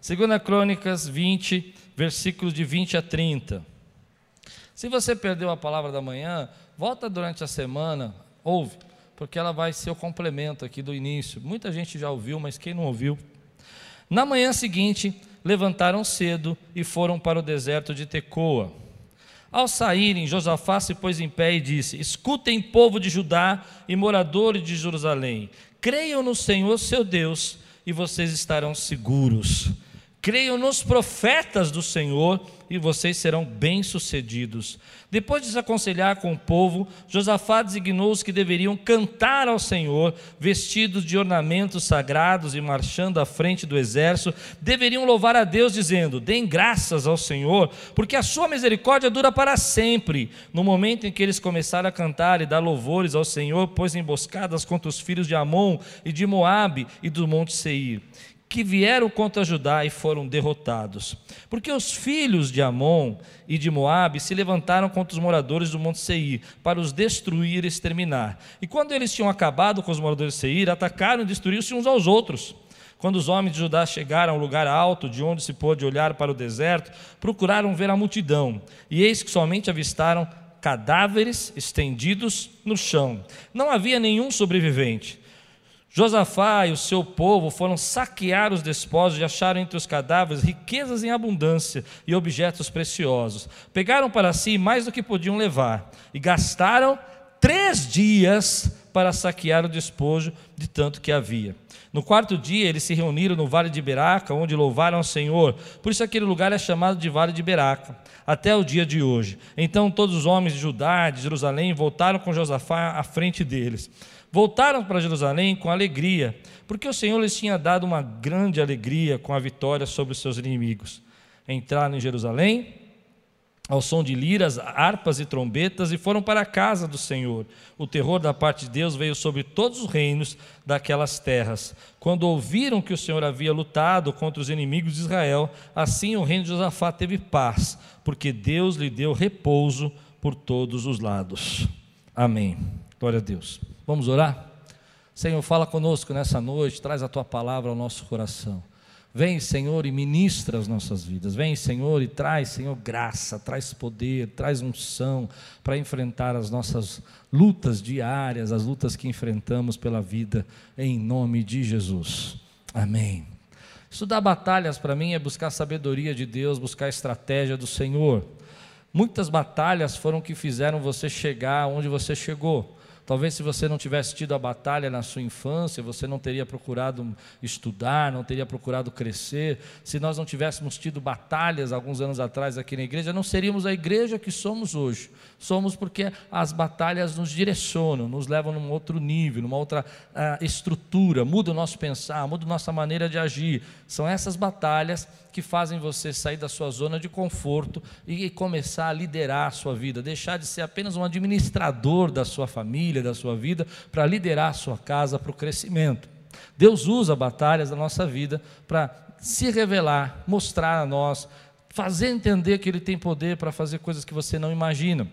Segunda Crônicas 20, versículos de 20 a 30. Se você perdeu a palavra da manhã, volta durante a semana, ouve, porque ela vai ser o complemento aqui do início. Muita gente já ouviu, mas quem não ouviu? Na manhã seguinte, levantaram cedo e foram para o deserto de Tecoa. Ao saírem, Josafá se pôs em pé e disse: Escutem, povo de Judá e moradores de Jerusalém, creiam no Senhor seu Deus e vocês estarão seguros. Creiam nos profetas do Senhor e vocês serão bem-sucedidos. Depois de se aconselhar com o povo, Josafá designou os que deveriam cantar ao Senhor, vestidos de ornamentos sagrados e marchando à frente do exército, deveriam louvar a Deus, dizendo: Deem graças ao Senhor, porque a sua misericórdia dura para sempre. No momento em que eles começaram a cantar e dar louvores ao Senhor, pôs emboscadas contra os filhos de Amon e de Moabe e do monte Seir que vieram contra Judá e foram derrotados. Porque os filhos de Amon e de Moabe se levantaram contra os moradores do Monte Seir para os destruir e exterminar. E quando eles tinham acabado com os moradores de Seir, atacaram e destruíram-se uns aos outros. Quando os homens de Judá chegaram ao lugar alto, de onde se pôde olhar para o deserto, procuraram ver a multidão, e eis que somente avistaram cadáveres estendidos no chão. Não havia nenhum sobrevivente. Josafá e o seu povo foram saquear os despojos e acharam entre os cadáveres riquezas em abundância e objetos preciosos. Pegaram para si mais do que podiam levar e gastaram três dias para saquear o despojo de tanto que havia. No quarto dia, eles se reuniram no vale de Beraca, onde louvaram ao Senhor. Por isso, aquele lugar é chamado de Vale de Beraca, até o dia de hoje. Então, todos os homens de Judá, de Jerusalém, voltaram com Josafá à frente deles voltaram para Jerusalém com alegria, porque o Senhor lhes tinha dado uma grande alegria com a vitória sobre os seus inimigos. Entraram em Jerusalém, ao som de liras, harpas e trombetas, e foram para a casa do Senhor. O terror da parte de Deus veio sobre todos os reinos daquelas terras. Quando ouviram que o Senhor havia lutado contra os inimigos de Israel, assim o reino de Josafá teve paz, porque Deus lhe deu repouso por todos os lados. Amém. Glória a Deus. Vamos orar? Senhor, fala conosco nessa noite, traz a tua palavra ao nosso coração. Vem, Senhor, e ministra as nossas vidas. Vem, Senhor, e traz, Senhor, graça, traz poder, traz unção para enfrentar as nossas lutas diárias, as lutas que enfrentamos pela vida, em nome de Jesus. Amém. Estudar batalhas para mim é buscar sabedoria de Deus, buscar estratégia do Senhor. Muitas batalhas foram que fizeram você chegar onde você chegou. Talvez se você não tivesse tido a batalha na sua infância, você não teria procurado estudar, não teria procurado crescer. Se nós não tivéssemos tido batalhas alguns anos atrás aqui na igreja, não seríamos a igreja que somos hoje. Somos porque as batalhas nos direcionam, nos levam num outro nível, numa outra uh, estrutura, muda o nosso pensar, muda a nossa maneira de agir. São essas batalhas que fazem você sair da sua zona de conforto e começar a liderar a sua vida, deixar de ser apenas um administrador da sua família, da sua vida, para liderar a sua casa para o crescimento. Deus usa batalhas da nossa vida para se revelar, mostrar a nós, fazer entender que Ele tem poder para fazer coisas que você não imagina.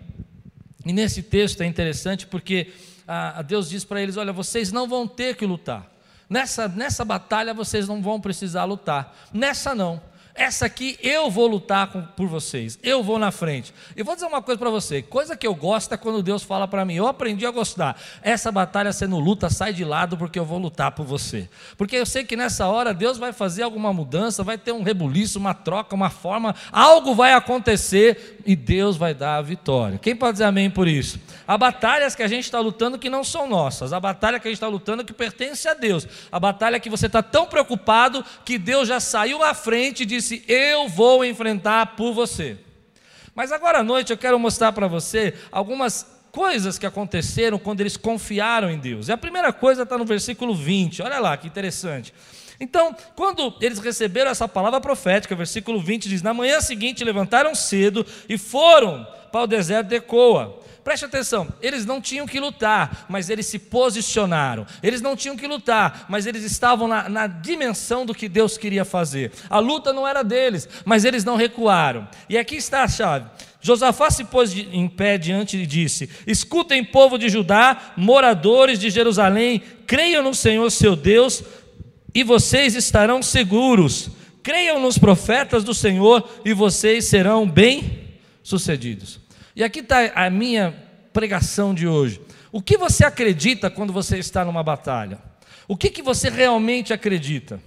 E nesse texto é interessante porque a, Deus diz para eles: olha, vocês não vão ter que lutar. Nessa, nessa batalha vocês não vão precisar lutar. Nessa não. Essa aqui eu vou lutar com, por vocês, eu vou na frente. E vou dizer uma coisa para você: coisa que eu gosto é quando Deus fala para mim, eu aprendi a gostar. Essa batalha não luta, sai de lado porque eu vou lutar por você. Porque eu sei que nessa hora Deus vai fazer alguma mudança, vai ter um rebuliço, uma troca, uma forma, algo vai acontecer e Deus vai dar a vitória. Quem pode dizer amém por isso? Há batalhas que a gente está lutando que não são nossas, a batalha que a gente está lutando que pertence a Deus, a batalha que você está tão preocupado que Deus já saiu à frente e disse disse: Eu vou enfrentar por você. Mas agora à noite eu quero mostrar para você algumas coisas que aconteceram quando eles confiaram em Deus. E a primeira coisa está no versículo 20, olha lá que interessante. Então, quando eles receberam essa palavra profética, versículo 20 diz: Na manhã seguinte levantaram cedo e foram para o deserto de Ecoa. Preste atenção, eles não tinham que lutar, mas eles se posicionaram. Eles não tinham que lutar, mas eles estavam na, na dimensão do que Deus queria fazer. A luta não era deles, mas eles não recuaram. E aqui está a chave. Josafá se pôs em pé diante e disse: Escutem, povo de Judá, moradores de Jerusalém, creiam no Senhor seu Deus, e vocês estarão seguros Creiam nos profetas do Senhor e vocês serão bem-sucedidos. E aqui está a minha pregação de hoje. O que você acredita quando você está numa batalha? O que, que você realmente acredita?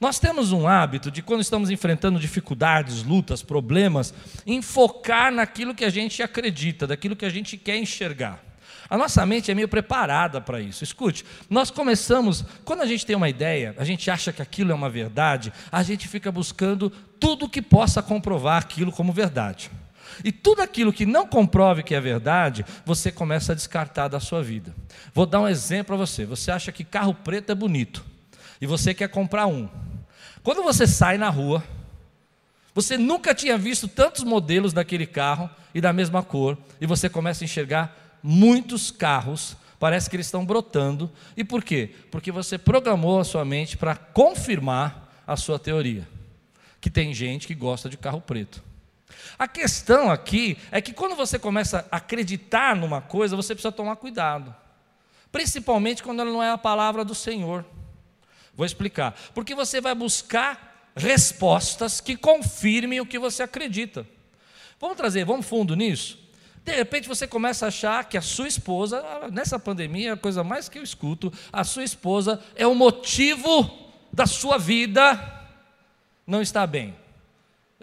Nós temos um hábito de, quando estamos enfrentando dificuldades, lutas, problemas, enfocar naquilo que a gente acredita, daquilo que a gente quer enxergar. A nossa mente é meio preparada para isso. Escute, nós começamos, quando a gente tem uma ideia, a gente acha que aquilo é uma verdade, a gente fica buscando tudo que possa comprovar aquilo como verdade. E tudo aquilo que não comprove que é verdade, você começa a descartar da sua vida. Vou dar um exemplo para você. Você acha que carro preto é bonito e você quer comprar um. Quando você sai na rua, você nunca tinha visto tantos modelos daquele carro e da mesma cor, e você começa a enxergar muitos carros, parece que eles estão brotando. E por quê? Porque você programou a sua mente para confirmar a sua teoria. Que tem gente que gosta de carro preto. A questão aqui é que quando você começa a acreditar numa coisa, você precisa tomar cuidado. Principalmente quando ela não é a palavra do Senhor. Vou explicar. Porque você vai buscar respostas que confirmem o que você acredita. Vamos trazer, vamos fundo nisso? De repente você começa a achar que a sua esposa, nessa pandemia, a coisa mais que eu escuto, a sua esposa é o motivo da sua vida não estar bem.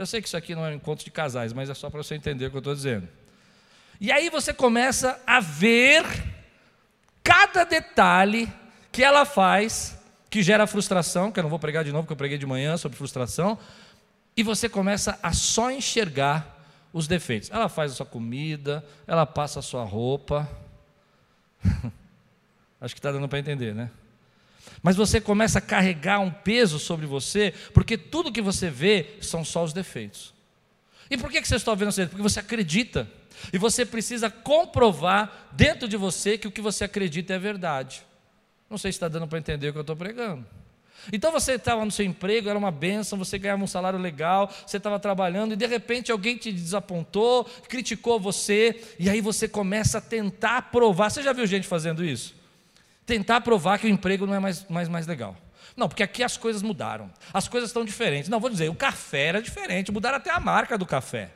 Eu sei que isso aqui não é um encontro de casais, mas é só para você entender o que eu estou dizendo. E aí você começa a ver cada detalhe que ela faz que gera frustração, que eu não vou pregar de novo, porque eu preguei de manhã sobre frustração, e você começa a só enxergar os defeitos. Ela faz a sua comida, ela passa a sua roupa. Acho que está dando para entender, né? Mas você começa a carregar um peso sobre você, porque tudo que você vê são só os defeitos. E por que você está vendo isso? Porque você acredita. E você precisa comprovar dentro de você que o que você acredita é verdade. Não sei se está dando para entender o que eu estou pregando. Então você estava no seu emprego, era uma benção, você ganhava um salário legal, você estava trabalhando e de repente alguém te desapontou, criticou você, e aí você começa a tentar provar. Você já viu gente fazendo isso? Tentar provar que o emprego não é mais, mais, mais legal. Não, porque aqui as coisas mudaram, as coisas estão diferentes. Não, vou dizer, o café era diferente, mudaram até a marca do café.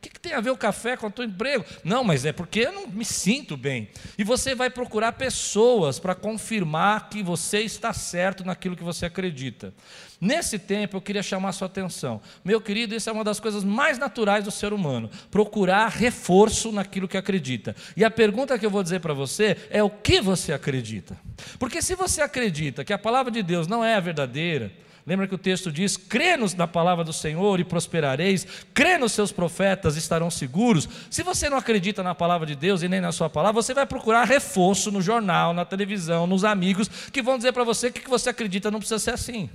O que, que, tem a ver o café com o teu emprego? Não, mas é porque eu não me sinto bem. E você vai procurar pessoas para confirmar que você está certo naquilo que você acredita. Nesse tempo eu queria chamar a sua atenção. Meu querido, isso é uma das coisas mais naturais do ser humano. Procurar reforço naquilo que acredita. E a pergunta que eu vou dizer para você é o que você acredita. Porque se você acredita que a palavra de Deus não é a verdadeira, Lembra que o texto diz: crê na palavra do Senhor e prosperareis, crê nos seus profetas estarão seguros. Se você não acredita na palavra de Deus e nem na sua palavra, você vai procurar reforço no jornal, na televisão, nos amigos, que vão dizer para você que o que você acredita não precisa ser assim.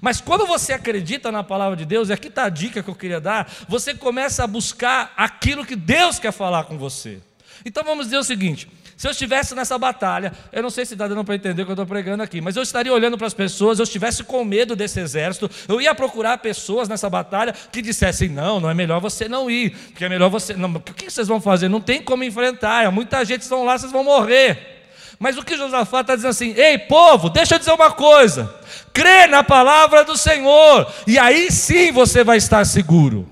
Mas quando você acredita na palavra de Deus, e aqui está a dica que eu queria dar, você começa a buscar aquilo que Deus quer falar com você. Então vamos dizer o seguinte: se eu estivesse nessa batalha, eu não sei se está dando para entender o que eu estou pregando aqui, mas eu estaria olhando para as pessoas, eu estivesse com medo desse exército, eu ia procurar pessoas nessa batalha que dissessem: não, não é melhor você não ir, porque é melhor você. Não, o que vocês vão fazer? Não tem como enfrentar, muita gente estão lá, vocês vão morrer. Mas o que Josafá está dizendo assim: ei, povo, deixa eu dizer uma coisa, crê na palavra do Senhor, e aí sim você vai estar seguro.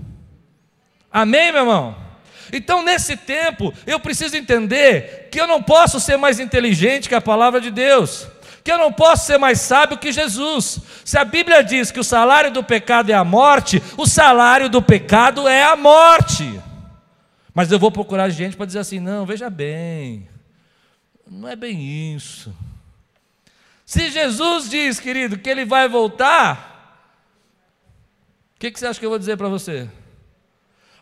Amém, meu irmão? Então, nesse tempo, eu preciso entender que eu não posso ser mais inteligente que a palavra de Deus, que eu não posso ser mais sábio que Jesus. Se a Bíblia diz que o salário do pecado é a morte, o salário do pecado é a morte. Mas eu vou procurar gente para dizer assim: não, veja bem, não é bem isso. Se Jesus diz, querido, que ele vai voltar, o que, que você acha que eu vou dizer para você?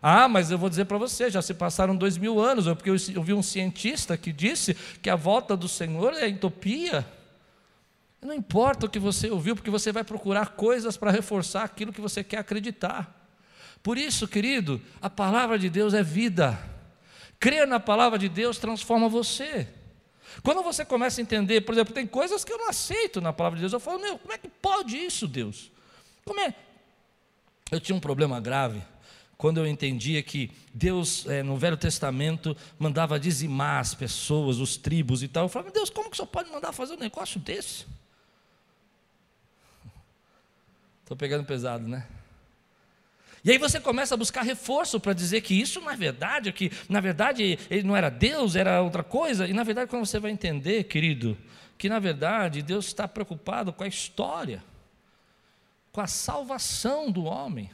Ah, mas eu vou dizer para você, já se passaram dois mil anos, porque eu vi um cientista que disse que a volta do Senhor é entopia. Não importa o que você ouviu, porque você vai procurar coisas para reforçar aquilo que você quer acreditar. Por isso, querido, a palavra de Deus é vida. Crer na palavra de Deus transforma você. Quando você começa a entender, por exemplo, tem coisas que eu não aceito na palavra de Deus, eu falo, meu, como é que pode isso, Deus? Como é? Eu tinha um problema grave quando eu entendia que Deus, é, no Velho Testamento, mandava dizimar as pessoas, os tribos e tal, eu falava, Deus, como que o senhor pode mandar fazer um negócio desse? Estou pegando pesado, né? E aí você começa a buscar reforço para dizer que isso não é verdade, que na verdade ele não era Deus, era outra coisa. E na verdade, quando você vai entender, querido, que na verdade Deus está preocupado com a história, com a salvação do homem.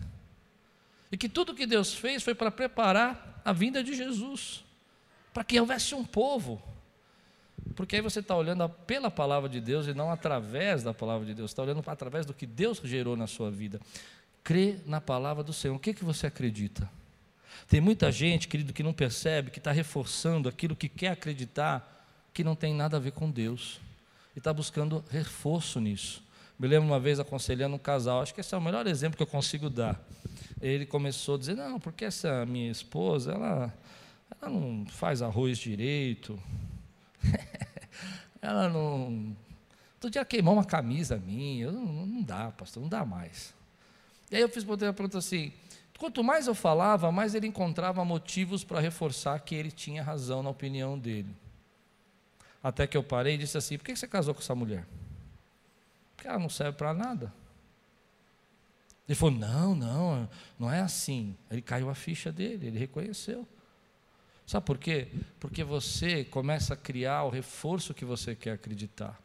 E que tudo que Deus fez foi para preparar a vinda de Jesus, para que houvesse um povo. Porque aí você está olhando pela palavra de Deus e não através da palavra de Deus, está olhando através do que Deus gerou na sua vida crê na palavra do Senhor. O que, que você acredita? Tem muita gente, querido, que não percebe, que está reforçando aquilo que quer acreditar, que não tem nada a ver com Deus. E está buscando reforço nisso. Me lembro uma vez aconselhando um casal, acho que esse é o melhor exemplo que eu consigo dar. Ele começou a dizer: Não, porque essa minha esposa, ela, ela não faz arroz direito, ela não. Todo dia queimou uma camisa minha, não, não dá, pastor, não dá mais. E aí eu fiz para a pergunta assim: quanto mais eu falava, mais ele encontrava motivos para reforçar que ele tinha razão na opinião dele. Até que eu parei e disse assim: por que você casou com essa mulher? Ela não serve para nada. Ele falou: não, não, não é assim. Ele caiu a ficha dele, ele reconheceu. Sabe por quê? Porque você começa a criar o reforço que você quer acreditar.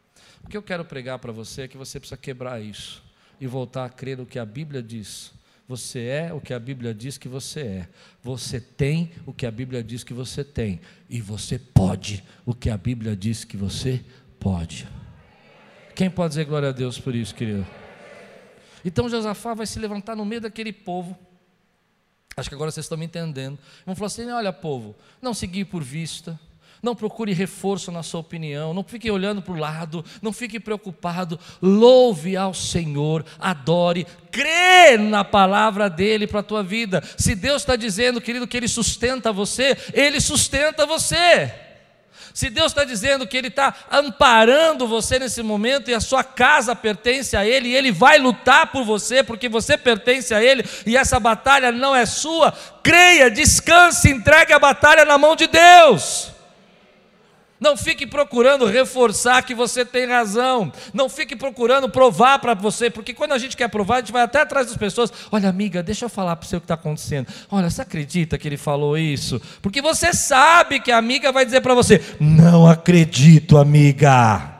O que eu quero pregar para você é que você precisa quebrar isso e voltar a crer no que a Bíblia diz. Você é o que a Bíblia diz que você é. Você tem o que a Bíblia diz que você tem. E você pode o que a Bíblia diz que você pode. Quem pode dizer glória a Deus por isso, querido? Então Josafá vai se levantar no meio daquele povo. Acho que agora vocês estão me entendendo. Vão falar assim: olha, povo, não seguir por vista não procure reforço na sua opinião, não fique olhando para o lado, não fique preocupado. Louve ao Senhor, adore, crê na palavra dele para a tua vida. Se Deus está dizendo, querido, que Ele sustenta você, Ele sustenta você. Se Deus está dizendo que Ele está amparando você nesse momento e a sua casa pertence a Ele, e Ele vai lutar por você, porque você pertence a Ele, e essa batalha não é sua, creia, descanse, entregue a batalha na mão de Deus. Não fique procurando reforçar que você tem razão. Não fique procurando provar para você, porque quando a gente quer provar, a gente vai até atrás das pessoas. Olha, amiga, deixa eu falar para você o que está acontecendo. Olha, você acredita que ele falou isso? Porque você sabe que a amiga vai dizer para você: Não acredito, amiga.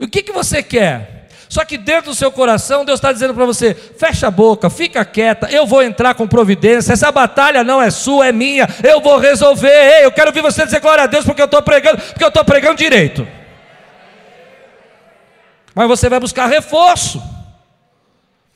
O que, que você quer? Só que dentro do seu coração, Deus está dizendo para você: fecha a boca, fica quieta, eu vou entrar com providência. Essa batalha não é sua, é minha, eu vou resolver. Ei, eu quero ouvir você dizer glória a Deus porque eu estou pregando, porque eu estou pregando direito. Mas você vai buscar reforço.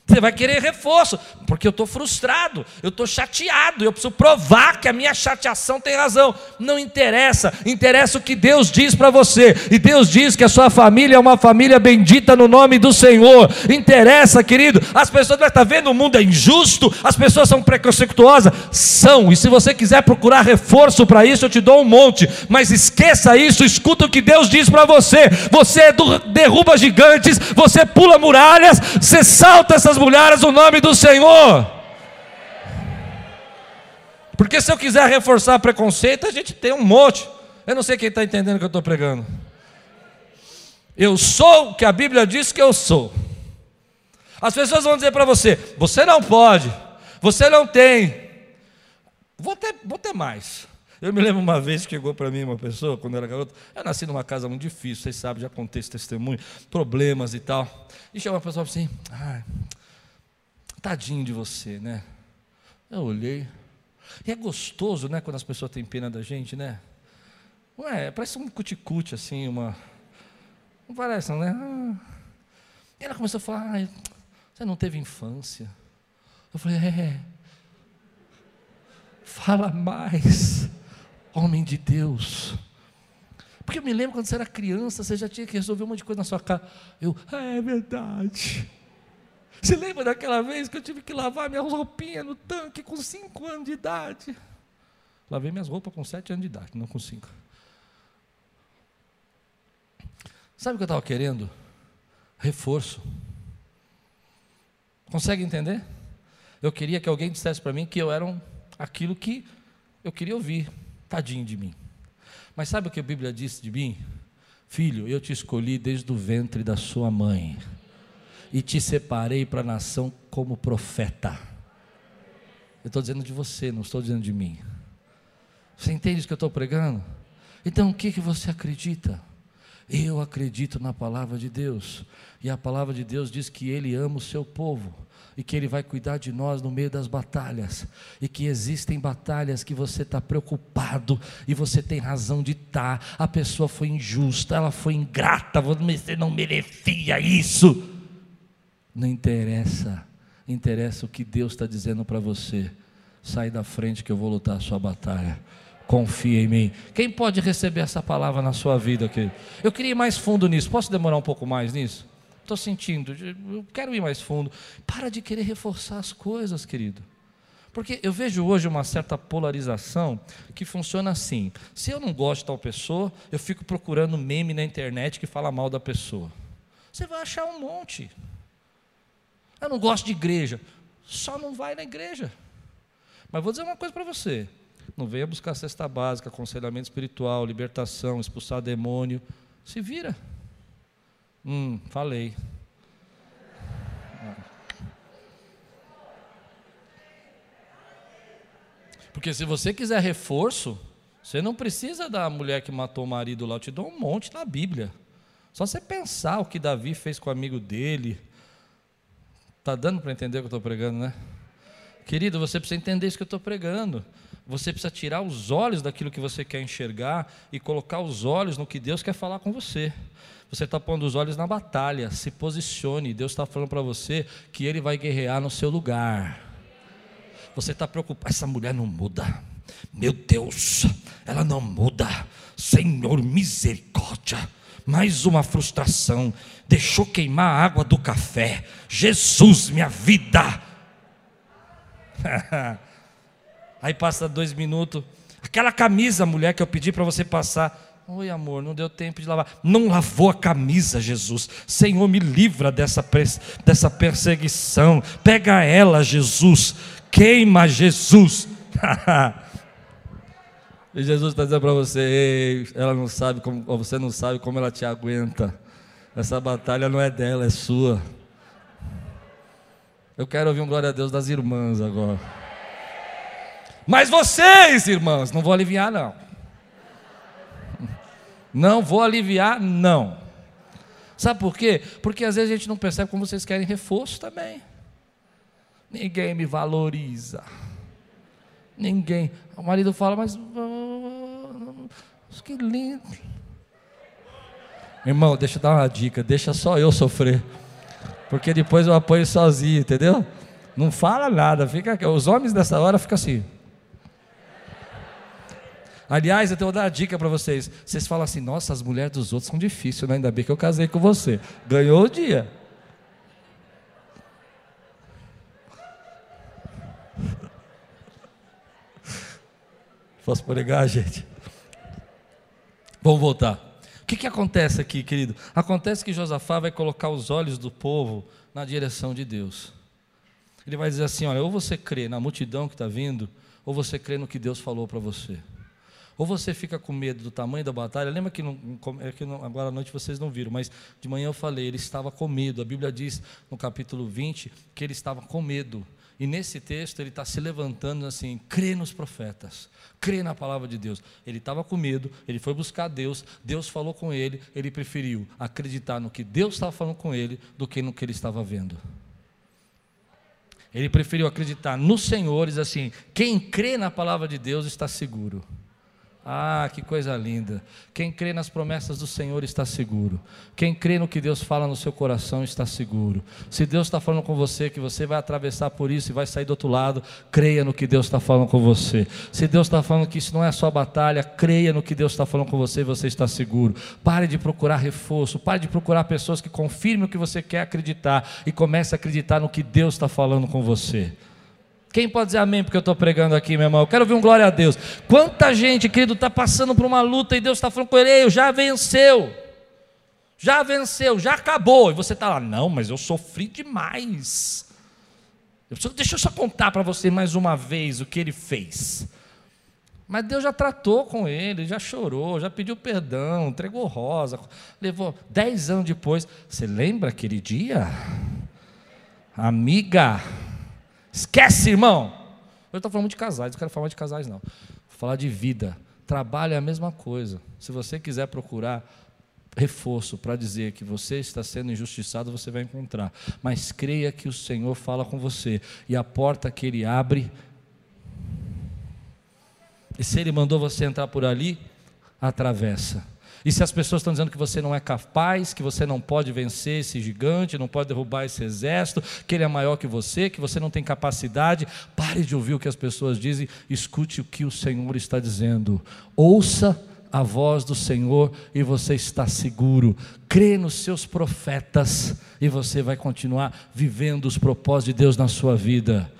Você vai querer reforço, porque eu estou frustrado, eu estou chateado, eu preciso provar que a minha chateação tem razão. Não interessa, interessa o que Deus diz para você. E Deus diz que a sua família é uma família bendita no nome do Senhor. Interessa, querido. As pessoas estão tá vendo o mundo é injusto, as pessoas são preconceituosas, são. E se você quiser procurar reforço para isso, eu te dou um monte. Mas esqueça isso, escuta o que Deus diz para você. Você derruba gigantes, você pula muralhas, você salta essas essas mulheres o nome do Senhor. Porque se eu quiser reforçar preconceito, a gente tem um monte. Eu não sei quem está entendendo o que eu estou pregando. Eu sou o que a Bíblia diz que eu sou. As pessoas vão dizer para você: você não pode, você não tem. Vou ter, vou ter mais. Eu me lembro uma vez que chegou para mim uma pessoa, quando eu era garoto, eu nasci numa casa muito difícil, vocês sabem, já contei esse testemunho, problemas e tal. E chegou uma pessoa assim, ah, tadinho de você, né? Eu olhei. E é gostoso, né, quando as pessoas têm pena da gente, né? Ué, parece um cuticute, assim, uma. Não parece, não, né? Ah. E ela começou a falar: ah, você não teve infância. Eu falei: é. Fala mais, homem de Deus. Porque eu me lembro quando você era criança, você já tinha que resolver um monte de coisa na sua casa. Eu, é verdade. Você lembra daquela vez que eu tive que lavar minhas roupinhas no tanque com 5 anos de idade? Lavei minhas roupas com 7 anos de idade, não com 5. Sabe o que eu estava querendo? Reforço. Consegue entender? Eu queria que alguém dissesse para mim que eu era um, aquilo que eu queria ouvir. Tadinho de mim. Mas sabe o que a Bíblia disse de mim? Filho, eu te escolhi desde o ventre da sua mãe e te separei para a nação como profeta. Eu estou dizendo de você, não estou dizendo de mim. Você entende o que eu estou pregando? Então o que, que você acredita? Eu acredito na palavra de Deus, e a palavra de Deus diz que Ele ama o seu povo, e que Ele vai cuidar de nós no meio das batalhas, e que existem batalhas que você está preocupado, e você tem razão de estar. Tá. A pessoa foi injusta, ela foi ingrata, você não merecia isso. Não interessa, interessa o que Deus está dizendo para você. Sai da frente que eu vou lutar a sua batalha confia em mim. Quem pode receber essa palavra na sua vida, querido? Eu queria ir mais fundo nisso. Posso demorar um pouco mais nisso? Estou sentindo, eu quero ir mais fundo. Para de querer reforçar as coisas, querido. Porque eu vejo hoje uma certa polarização que funciona assim: se eu não gosto de tal pessoa, eu fico procurando meme na internet que fala mal da pessoa. Você vai achar um monte. Eu não gosto de igreja, só não vai na igreja. Mas vou dizer uma coisa para você: não venha buscar cesta básica, aconselhamento espiritual, libertação, expulsar demônio. Se vira. Hum, falei. Porque se você quiser reforço, você não precisa da mulher que matou o marido lá. Eu te dou um monte na Bíblia. Só você pensar o que Davi fez com o amigo dele. Está dando para entender o que eu estou pregando, né? Querido, você precisa entender isso que eu estou pregando. Você precisa tirar os olhos daquilo que você quer enxergar e colocar os olhos no que Deus quer falar com você. Você está pondo os olhos na batalha, se posicione. Deus está falando para você que Ele vai guerrear no seu lugar. Você está preocupado, essa mulher não muda. Meu Deus, ela não muda. Senhor, misericórdia. Mais uma frustração. Deixou queimar a água do café. Jesus, minha vida. Aí passa dois minutos. Aquela camisa, mulher, que eu pedi para você passar. Oi, amor, não deu tempo de lavar. Não lavou a camisa, Jesus. Senhor, me livra dessa, dessa perseguição. Pega ela, Jesus. Queima, Jesus. e Jesus está dizendo para você: ela não sabe como, você não sabe como ela te aguenta. Essa batalha não é dela, é sua. Eu quero ouvir um glória a Deus das irmãs agora. Mas vocês, irmãos, não vou aliviar, não. Não vou aliviar, não. Sabe por quê? Porque às vezes a gente não percebe como vocês querem reforço também. Ninguém me valoriza. Ninguém. O marido fala, mas. Que lindo. Irmão, deixa eu dar uma dica. Deixa só eu sofrer. Porque depois eu apoio sozinho, entendeu? Não fala nada. Fica, os homens dessa hora ficam assim. Aliás, eu vou dar uma dica para vocês. Vocês falam assim: nossa, as mulheres dos outros são difíceis, né? ainda bem que eu casei com você. Ganhou o dia. Posso pregar, gente? Vamos voltar. O que, que acontece aqui, querido? Acontece que Josafá vai colocar os olhos do povo na direção de Deus. Ele vai dizer assim: olha, ou você crê na multidão que está vindo, ou você crê no que Deus falou para você. Ou você fica com medo do tamanho da batalha. Lembra que, não, é que não, agora à noite vocês não viram, mas de manhã eu falei, ele estava com medo. A Bíblia diz no capítulo 20 que ele estava com medo. E nesse texto ele está se levantando assim: crê nos profetas, crê na palavra de Deus. Ele estava com medo, ele foi buscar Deus, Deus falou com ele, ele preferiu acreditar no que Deus estava falando com ele do que no que ele estava vendo. Ele preferiu acreditar no Senhor dizer assim: quem crê na palavra de Deus está seguro. Ah, que coisa linda. Quem crê nas promessas do Senhor está seguro. Quem crê no que Deus fala no seu coração está seguro. Se Deus está falando com você que você vai atravessar por isso e vai sair do outro lado, creia no que Deus está falando com você. Se Deus está falando que isso não é a sua batalha, creia no que Deus está falando com você e você está seguro. Pare de procurar reforço, pare de procurar pessoas que confirmem o que você quer acreditar e comece a acreditar no que Deus está falando com você. Quem pode dizer amém porque eu estou pregando aqui, meu irmão? Eu quero ouvir um glória a Deus. Quanta gente, querido, está passando por uma luta e Deus está falando com ele, Ei, já venceu. Já venceu, já acabou. E você está lá, não, mas eu sofri demais. Eu preciso, deixa eu só contar para você mais uma vez o que ele fez. Mas Deus já tratou com ele, já chorou, já pediu perdão, entregou rosa, levou dez anos depois. Você lembra aquele dia? Amiga, esquece, irmão. Eu estou falando de casais, não quero falar de casais, não. Vou falar de vida. Trabalho é a mesma coisa. Se você quiser procurar reforço para dizer que você está sendo injustiçado, você vai encontrar. Mas creia que o Senhor fala com você e a porta que Ele abre. E se Ele mandou você entrar por ali, atravessa. E se as pessoas estão dizendo que você não é capaz, que você não pode vencer esse gigante, não pode derrubar esse exército, que ele é maior que você, que você não tem capacidade, pare de ouvir o que as pessoas dizem, escute o que o Senhor está dizendo. Ouça a voz do Senhor e você está seguro. Crê nos seus profetas e você vai continuar vivendo os propósitos de Deus na sua vida.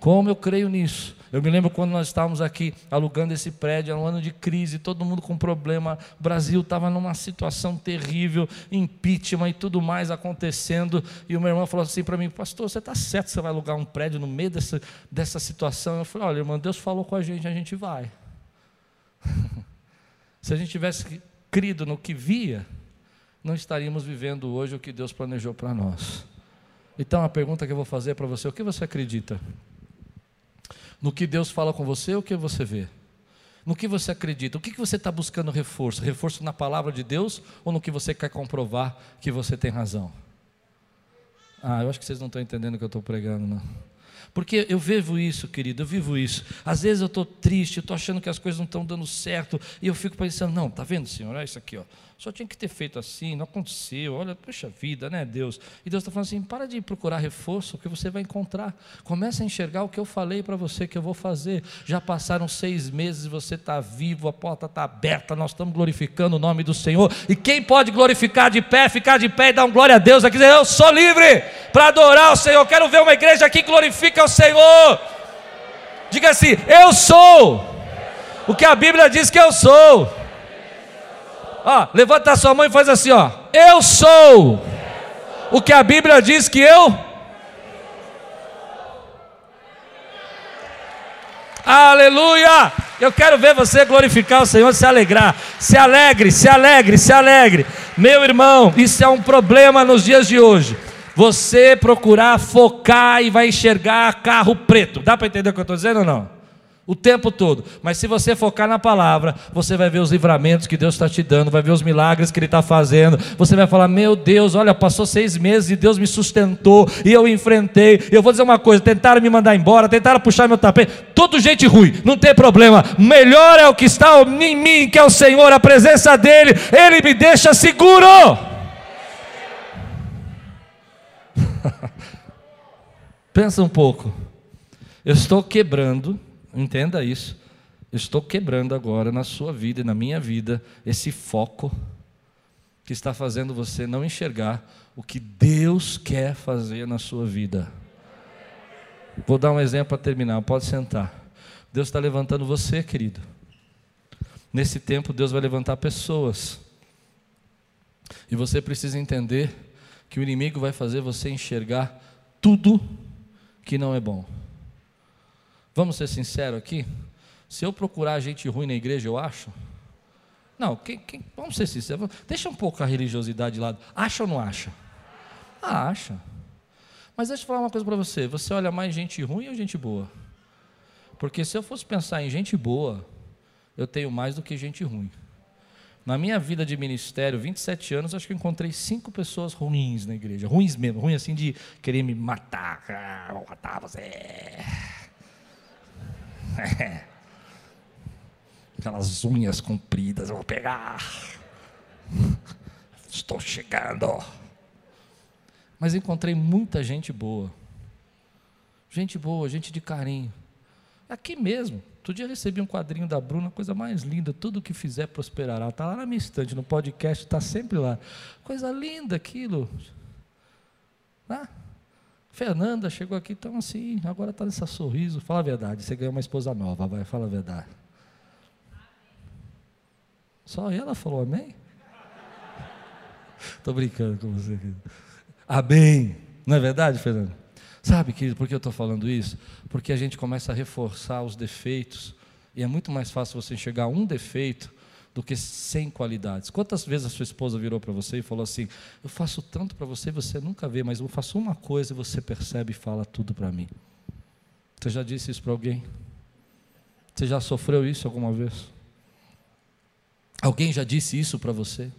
Como eu creio nisso? Eu me lembro quando nós estávamos aqui alugando esse prédio, era um ano de crise, todo mundo com problema. O Brasil estava numa situação terrível, impeachment e tudo mais acontecendo. E o meu irmão falou assim para mim: Pastor, você está certo, você vai alugar um prédio no meio dessa, dessa situação? Eu falei: Olha, irmão, Deus falou com a gente, a gente vai. Se a gente tivesse crido no que via, não estaríamos vivendo hoje o que Deus planejou para nós. Então a pergunta que eu vou fazer para você: o que você acredita? No que Deus fala com você o que você vê? No que você acredita? O que você está buscando reforço? Reforço na palavra de Deus ou no que você quer comprovar que você tem razão? Ah, eu acho que vocês não estão entendendo o que eu estou pregando, não. Porque eu vivo isso, querido, eu vivo isso. Às vezes eu estou triste, eu estou achando que as coisas não estão dando certo, e eu fico pensando, não, tá vendo, Senhor, olha isso aqui, ó. Só tinha que ter feito assim, não aconteceu, olha, poxa vida, né, Deus? E Deus está falando assim: para de procurar reforço, que você vai encontrar. Começa a enxergar o que eu falei para você que eu vou fazer. Já passaram seis meses, você está vivo, a porta está aberta, nós estamos glorificando o nome do Senhor. E quem pode glorificar de pé, ficar de pé e dar um glória a Deus aqui, dizer, eu sou livre para adorar o Senhor. Quero ver uma igreja que glorifica o Senhor. Diga assim: eu sou o que a Bíblia diz que eu sou. Ó, levanta a sua mão e faz assim, ó. Eu sou o que a Bíblia diz que eu. Aleluia! Eu quero ver você glorificar o Senhor, se alegrar. Se alegre, se alegre, se alegre. Meu irmão, isso é um problema nos dias de hoje. Você procurar focar e vai enxergar carro preto. Dá para entender o que eu estou dizendo ou não? O tempo todo. Mas se você focar na palavra, você vai ver os livramentos que Deus está te dando, vai ver os milagres que Ele está fazendo. Você vai falar: Meu Deus, olha, passou seis meses e Deus me sustentou e eu enfrentei. Eu vou dizer uma coisa: tentaram me mandar embora, tentaram puxar meu tapete. Tudo gente ruim, não tem problema. Melhor é o que está em mim, que é o Senhor, a presença dEle. Ele me deixa seguro. Pensa um pouco. Eu estou quebrando Entenda isso. Eu estou quebrando agora na sua vida e na minha vida esse foco que está fazendo você não enxergar o que Deus quer fazer na sua vida. Vou dar um exemplo para terminar, pode sentar. Deus está levantando você, querido. Nesse tempo, Deus vai levantar pessoas. E você precisa entender que o inimigo vai fazer você enxergar tudo que não é bom. Vamos ser sinceros aqui? Se eu procurar gente ruim na igreja, eu acho? Não, quem, quem, vamos ser sinceros. Deixa um pouco a religiosidade de lado. Acha ou não acha? Ah, acha. Mas deixa eu falar uma coisa para você. Você olha mais gente ruim ou gente boa? Porque se eu fosse pensar em gente boa, eu tenho mais do que gente ruim. Na minha vida de ministério, 27 anos, acho que encontrei cinco pessoas ruins na igreja. Ruins mesmo, ruins assim de querer me matar. Ah, vou matar você. Aquelas unhas compridas, eu vou pegar. Estou chegando. Mas encontrei muita gente boa. Gente boa, gente de carinho. Aqui mesmo. Outro dia recebi um quadrinho da Bruna, coisa mais linda. Tudo que fizer prosperará. Está lá na minha estante, no podcast, está sempre lá. Coisa linda aquilo. Ah, Fernanda chegou aqui tão assim, agora está nesse sorriso. Fala a verdade, você ganhou uma esposa nova, vai, fala a verdade. Só ela falou amém? Estou brincando com você. Querido. Amém. Não é verdade, Fernanda? Sabe, querido, por que eu estou falando isso? Porque a gente começa a reforçar os defeitos, e é muito mais fácil você enxergar um defeito do que sem qualidades. Quantas vezes a sua esposa virou para você e falou assim: Eu faço tanto para você e você nunca vê, mas eu faço uma coisa e você percebe e fala tudo para mim. Você já disse isso para alguém? Você já sofreu isso alguma vez? Alguém já disse isso para você?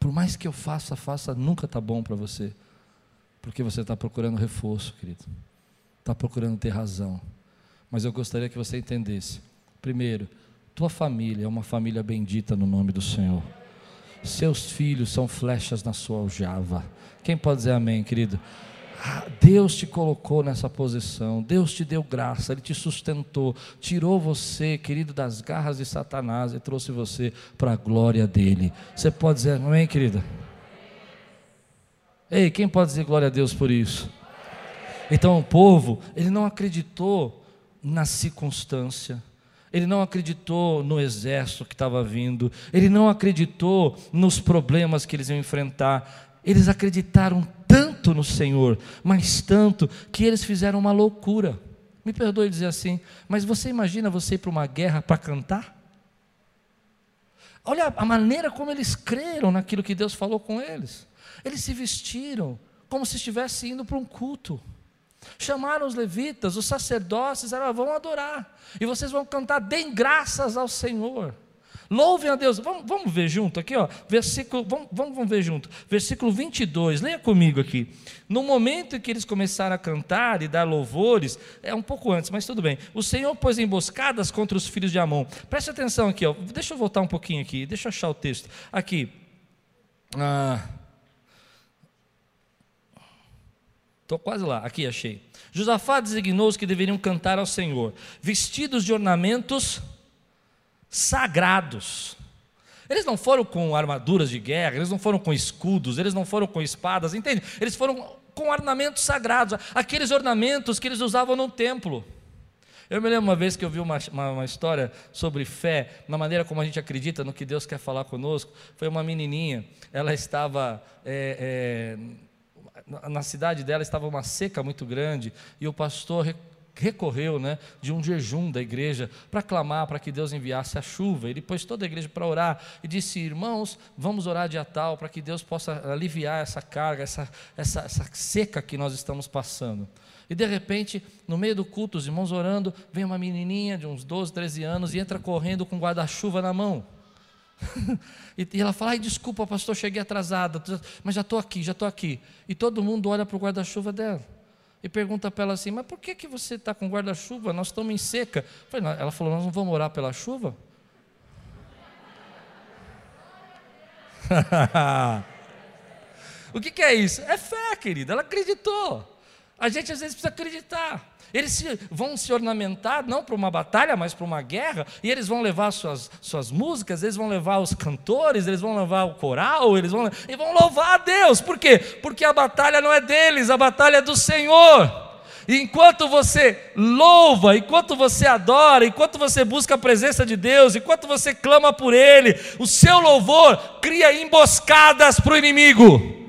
Por mais que eu faça, faça, nunca está bom para você. Porque você está procurando reforço, querido. Está procurando ter razão. Mas eu gostaria que você entendesse. Primeiro, tua família é uma família bendita no nome do Senhor. Seus filhos são flechas na sua aljava. Quem pode dizer amém, querido? Ah, Deus te colocou nessa posição, Deus te deu graça, Ele te sustentou, tirou você, querido, das garras de Satanás e trouxe você para a glória dele. Você pode dizer amém, querida? Ei, quem pode dizer glória a Deus por isso? Então o povo, ele não acreditou na circunstância, ele não acreditou no exército que estava vindo, ele não acreditou nos problemas que eles iam enfrentar. Eles acreditaram tanto no Senhor, mas tanto que eles fizeram uma loucura. Me perdoe dizer assim, mas você imagina você ir para uma guerra para cantar? Olha a maneira como eles creram naquilo que Deus falou com eles. Eles se vestiram como se estivessem indo para um culto. Chamaram os levitas, os sacerdotes, disseram: ah, vão adorar, e vocês vão cantar, deem graças ao Senhor. Louvem a Deus. Vamos, vamos ver junto aqui, ó. Versículo, vamos, vamos, ver junto. Versículo 22. Leia comigo aqui. No momento em que eles começaram a cantar e dar louvores, é um pouco antes, mas tudo bem. O Senhor pôs emboscadas contra os filhos de Amon. Preste atenção aqui, ó. Deixa eu voltar um pouquinho aqui. Deixa eu achar o texto. Aqui. Ah. Estou quase lá, aqui achei. Josafá designou os que deveriam cantar ao Senhor, vestidos de ornamentos sagrados. Eles não foram com armaduras de guerra, eles não foram com escudos, eles não foram com espadas, entende? Eles foram com ornamentos sagrados, aqueles ornamentos que eles usavam no templo. Eu me lembro uma vez que eu vi uma, uma, uma, história sobre fé, na maneira como a gente acredita no que Deus quer falar conosco. Foi uma menininha, ela estava é, é, na cidade dela estava uma seca muito grande e o pastor recorreu né, de um jejum da igreja para clamar para que Deus enviasse a chuva. Ele pôs toda a igreja para orar e disse: Irmãos, vamos orar dia tal para que Deus possa aliviar essa carga, essa, essa, essa seca que nós estamos passando. E de repente, no meio do culto, os irmãos orando, vem uma menininha de uns 12, 13 anos e entra correndo com guarda-chuva na mão. e ela fala: Ai, desculpa, pastor, cheguei atrasada, mas já estou aqui, já estou aqui. E todo mundo olha para o guarda-chuva dela e pergunta para ela assim: Mas por que, que você está com guarda-chuva? Nós estamos em seca. Ela falou: Nós não vamos orar pela chuva? o que, que é isso? É fé, querida. Ela acreditou. A gente às vezes precisa acreditar. Eles se, vão se ornamentar não para uma batalha, mas para uma guerra, e eles vão levar suas, suas músicas, eles vão levar os cantores, eles vão levar o coral, eles vão, e vão louvar a Deus. Por quê? Porque a batalha não é deles, a batalha é do Senhor. E enquanto você louva, enquanto você adora, enquanto você busca a presença de Deus, enquanto você clama por Ele, o seu louvor cria emboscadas para o inimigo.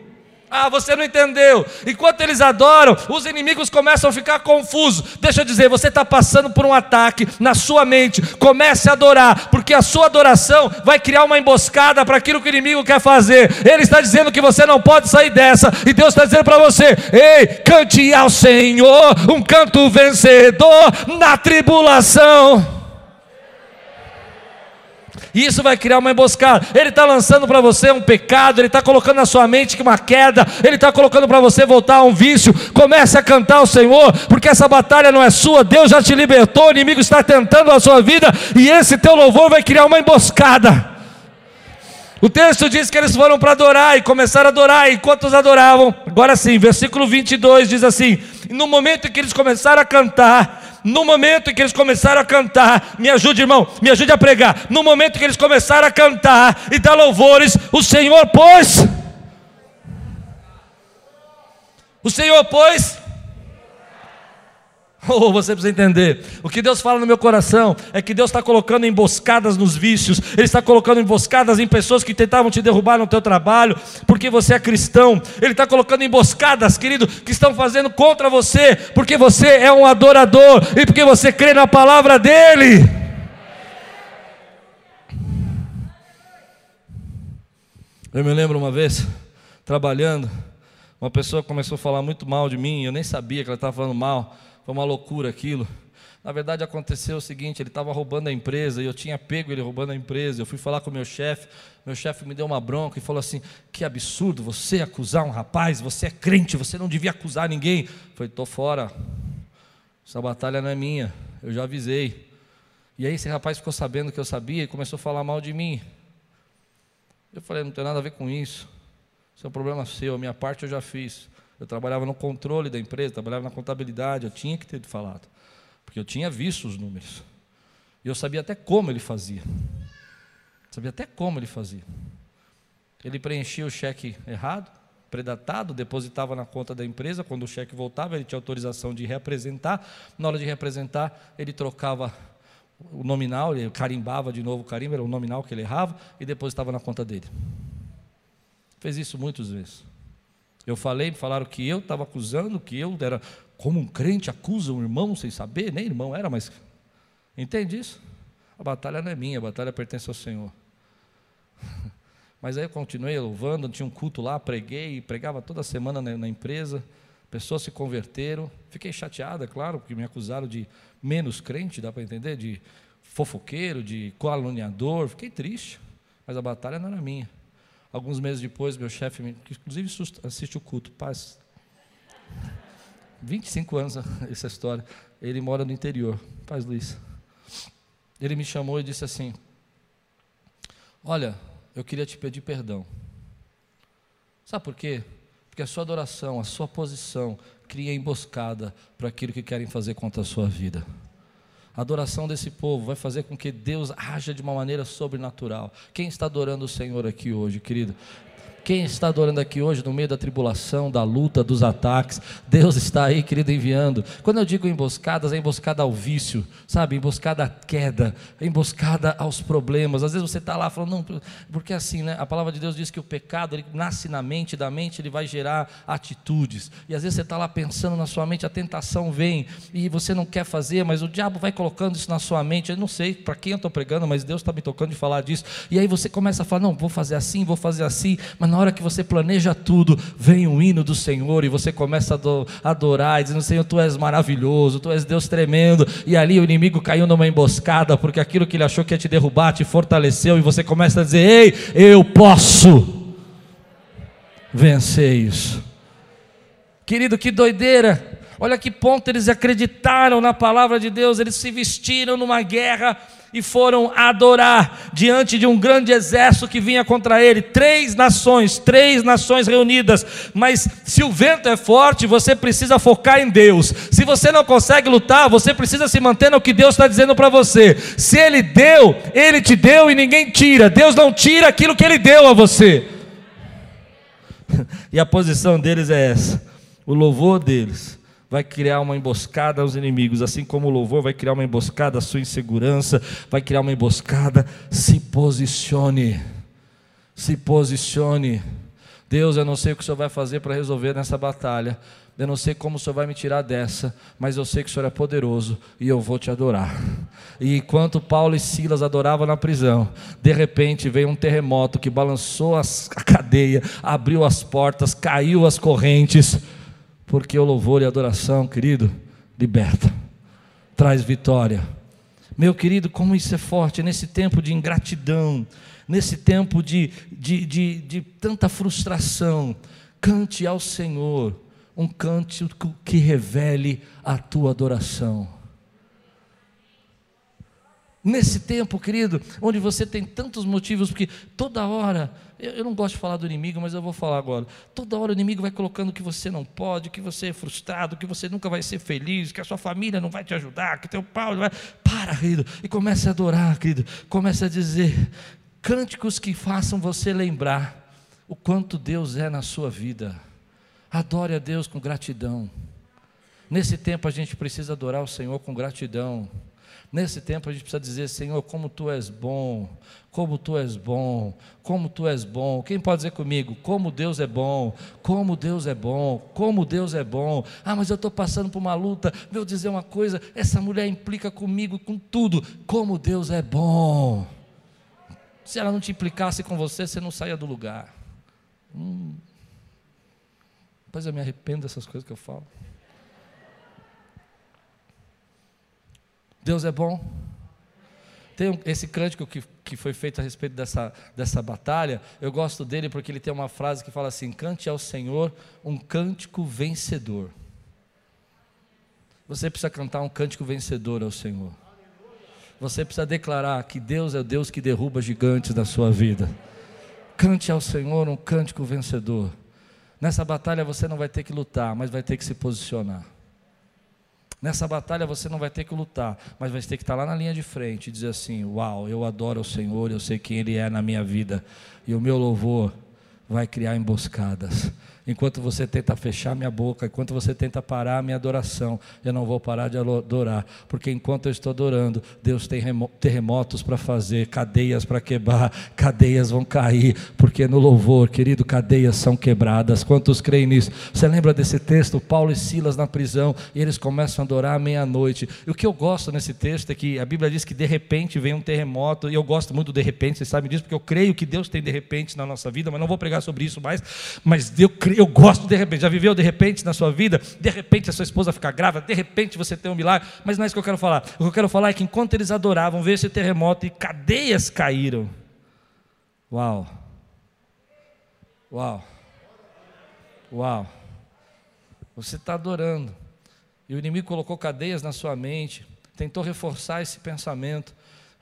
Ah, você não entendeu. Enquanto eles adoram, os inimigos começam a ficar confusos. Deixa eu dizer, você está passando por um ataque na sua mente. Comece a adorar, porque a sua adoração vai criar uma emboscada para aquilo que o inimigo quer fazer. Ele está dizendo que você não pode sair dessa, e Deus está dizendo para você: ei, cante ao Senhor um canto vencedor na tribulação. E isso vai criar uma emboscada. Ele está lançando para você um pecado, ele está colocando na sua mente uma queda, ele está colocando para você voltar a um vício. Comece a cantar ao Senhor, porque essa batalha não é sua, Deus já te libertou, o inimigo está tentando a sua vida, e esse teu louvor vai criar uma emboscada. O texto diz que eles foram para adorar e começaram a adorar, enquanto os adoravam, agora sim, versículo 22 diz assim: no momento em que eles começaram a cantar, no momento em que eles começaram a cantar, me ajude, irmão, me ajude a pregar. No momento em que eles começaram a cantar e dar louvores, o Senhor pôs. O Senhor pôs Oh, você precisa entender. O que Deus fala no meu coração é que Deus está colocando emboscadas nos vícios, Ele está colocando emboscadas em pessoas que tentavam te derrubar no teu trabalho, porque você é cristão. Ele está colocando emboscadas, querido, que estão fazendo contra você, porque você é um adorador e porque você crê na palavra dEle. Eu me lembro uma vez, trabalhando, uma pessoa começou a falar muito mal de mim, eu nem sabia que ela estava falando mal, foi uma loucura aquilo. Na verdade, aconteceu o seguinte: ele estava roubando a empresa e eu tinha pego ele roubando a empresa. Eu fui falar com o meu chefe, meu chefe me deu uma bronca e falou assim: Que absurdo você acusar um rapaz, você é crente, você não devia acusar ninguém. Eu falei: Estou fora, essa batalha não é minha, eu já avisei. E aí esse rapaz ficou sabendo que eu sabia e começou a falar mal de mim. Eu falei: Não tem nada a ver com isso, isso é um problema seu, a minha parte eu já fiz. Eu trabalhava no controle da empresa, trabalhava na contabilidade, eu tinha que ter falado porque eu tinha visto os números. E eu sabia até como ele fazia. Sabia até como ele fazia. Ele preenchia o cheque errado, predatado, depositava na conta da empresa. Quando o cheque voltava, ele tinha autorização de reapresentar. Na hora de reapresentar, ele trocava o nominal, ele carimbava de novo o carimbo, era o nominal que ele errava, e depositava na conta dele. Fez isso muitas vezes. Eu falei, falaram que eu estava acusando, que eu era como um crente acusa um irmão sem saber, nem irmão era, mas entende isso? A batalha não é minha, a batalha pertence ao Senhor. Mas aí eu continuei louvando, tinha um culto lá, preguei, pregava toda semana na, na empresa, pessoas se converteram. Fiquei chateada, claro, porque me acusaram de menos crente, dá para entender? De fofoqueiro, de caluniador. Fiquei triste, mas a batalha não era minha. Alguns meses depois, meu chefe, inclusive assiste o culto, paz, 25 anos essa história. Ele mora no interior, Paz Luiz. Ele me chamou e disse assim: Olha, eu queria te pedir perdão. Sabe por quê? Porque a sua adoração, a sua posição cria emboscada para aquilo que querem fazer contra a sua vida. A adoração desse povo vai fazer com que Deus haja de uma maneira sobrenatural. Quem está adorando o Senhor aqui hoje, querido? Quem está adorando aqui hoje, no meio da tribulação, da luta, dos ataques, Deus está aí, querido, enviando. Quando eu digo emboscadas, é emboscada ao vício, sabe? Emboscada à queda, emboscada aos problemas. Às vezes você está lá falando, não, porque assim, né? A palavra de Deus diz que o pecado ele nasce na mente, da mente ele vai gerar atitudes. E às vezes você está lá pensando na sua mente, a tentação vem e você não quer fazer, mas o diabo vai colocando isso na sua mente. Eu não sei para quem eu estou pregando, mas Deus está me tocando de falar disso. E aí você começa a falar, não, vou fazer assim, vou fazer assim, mas na hora que você planeja tudo, vem um hino do Senhor e você começa a adorar, dizendo: Senhor, tu és maravilhoso, tu és Deus tremendo. E ali o inimigo caiu numa emboscada, porque aquilo que ele achou que ia te derrubar te fortaleceu, e você começa a dizer: Ei, eu posso vencer isso. Querido, que doideira! Olha que ponto eles acreditaram na palavra de Deus, eles se vestiram numa guerra e foram adorar diante de um grande exército que vinha contra ele. Três nações, três nações reunidas. Mas se o vento é forte, você precisa focar em Deus. Se você não consegue lutar, você precisa se manter no que Deus está dizendo para você. Se Ele deu, Ele te deu e ninguém tira. Deus não tira aquilo que Ele deu a você. E a posição deles é essa: o louvor deles vai criar uma emboscada aos inimigos, assim como o louvor vai criar uma emboscada à sua insegurança, vai criar uma emboscada. Se posicione, se posicione. Deus, eu não sei o que o Senhor vai fazer para resolver nessa batalha, eu não sei como o Senhor vai me tirar dessa, mas eu sei que o Senhor é poderoso e eu vou te adorar. E enquanto Paulo e Silas adoravam na prisão, de repente veio um terremoto que balançou a cadeia, abriu as portas, caiu as correntes porque o louvor e a adoração, querido, liberta, traz vitória. Meu querido, como isso é forte nesse tempo de ingratidão, nesse tempo de, de, de, de tanta frustração. Cante ao Senhor um cântico que revele a tua adoração. Nesse tempo, querido, onde você tem tantos motivos, porque toda hora, eu, não gosto de falar do inimigo, mas eu vou falar agora. Toda hora o inimigo vai colocando que você não pode, que você é frustrado, que você nunca vai ser feliz, que a sua família não vai te ajudar, que teu pai vai. Para, querido, e comece a adorar, querido. Comece a dizer cânticos que façam você lembrar o quanto Deus é na sua vida. Adore a Deus com gratidão. Nesse tempo a gente precisa adorar o Senhor com gratidão. Nesse tempo a gente precisa dizer, Senhor, como tu és bom, como tu és bom, como tu és bom. Quem pode dizer comigo, como Deus é bom, como Deus é bom, como Deus é bom. Ah, mas eu estou passando por uma luta. Vou dizer uma coisa: essa mulher implica comigo com tudo. Como Deus é bom. Se ela não te implicasse com você, você não saia do lugar. Hum. Eu me arrependo dessas coisas que eu falo. Deus é bom. Tem esse cântico que, que foi feito a respeito dessa, dessa batalha, eu gosto dele porque ele tem uma frase que fala assim: cante ao Senhor um cântico vencedor. Você precisa cantar um cântico vencedor ao Senhor. Você precisa declarar que Deus é o Deus que derruba gigantes da sua vida. Cante ao Senhor um cântico vencedor. Nessa batalha você não vai ter que lutar, mas vai ter que se posicionar. Nessa batalha você não vai ter que lutar, mas vai ter que estar lá na linha de frente e dizer assim: Uau, eu adoro o Senhor, eu sei quem Ele é na minha vida, e o meu louvor vai criar emboscadas enquanto você tenta fechar minha boca, enquanto você tenta parar a minha adoração, eu não vou parar de adorar, porque enquanto eu estou adorando, Deus tem terremotos para fazer, cadeias para quebrar, cadeias vão cair, porque no louvor, querido, cadeias são quebradas. Quantos creem nisso? Você lembra desse texto? Paulo e Silas na prisão, e eles começam a adorar à meia-noite. E o que eu gosto nesse texto é que a Bíblia diz que de repente vem um terremoto, e eu gosto muito de repente, vocês sabem disso, porque eu creio que Deus tem de repente na nossa vida, mas não vou pregar sobre isso mais, mas eu creio eu gosto de repente. Já viveu de repente na sua vida? De repente a sua esposa fica grávida, de repente você tem um milagre. Mas não é isso que eu quero falar. O que eu quero falar é que enquanto eles adoravam, veio esse terremoto e cadeias caíram. Uau! Uau! Uau! Você está adorando. E o inimigo colocou cadeias na sua mente, tentou reforçar esse pensamento.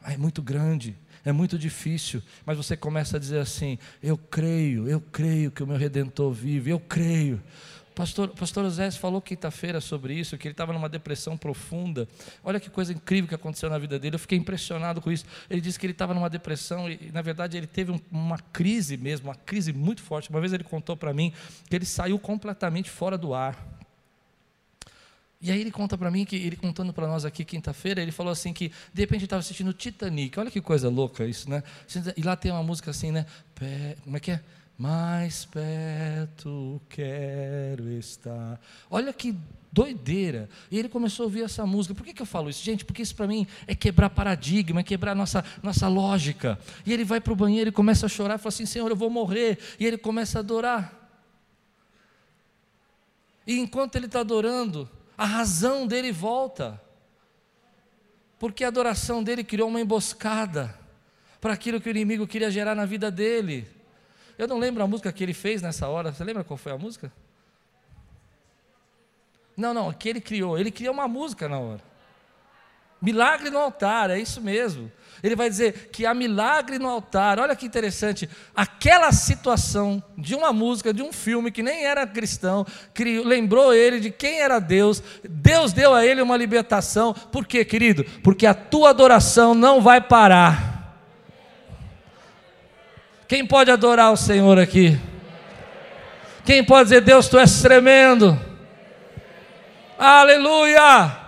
Ah, é muito grande, é muito difícil, mas você começa a dizer assim: Eu creio, eu creio que o meu redentor vive, eu creio. Pastor, pastor José falou quinta-feira sobre isso, que ele estava numa depressão profunda. Olha que coisa incrível que aconteceu na vida dele. Eu fiquei impressionado com isso. Ele disse que ele estava numa depressão e, na verdade, ele teve um, uma crise mesmo, uma crise muito forte. Uma vez ele contou para mim que ele saiu completamente fora do ar. E aí ele conta para mim que ele contando para nós aqui quinta-feira, ele falou assim que de repente estava assistindo Titanic. Olha que coisa louca isso, né? E lá tem uma música assim, né? Como é que é? Mais perto quero estar. Olha que doideira. E ele começou a ouvir essa música. Por que, que eu falo isso? Gente, porque isso para mim é quebrar paradigma, é quebrar nossa, nossa lógica. E ele vai para o banheiro e começa a chorar fala assim: Senhor, eu vou morrer. E ele começa a adorar. E enquanto ele está adorando, a razão dele volta. Porque a adoração dele criou uma emboscada para aquilo que o inimigo queria gerar na vida dele. Eu não lembro a música que ele fez nessa hora. Você lembra qual foi a música? Não, não, que ele criou. Ele criou uma música na hora. Milagre no altar, é isso mesmo. Ele vai dizer que há milagre no altar. Olha que interessante. Aquela situação de uma música, de um filme que nem era cristão, criou, lembrou ele de quem era Deus. Deus deu a ele uma libertação. Por quê, querido? Porque a tua adoração não vai parar. Quem pode adorar o Senhor aqui? Quem pode dizer, Deus, tu és tremendo? Aleluia!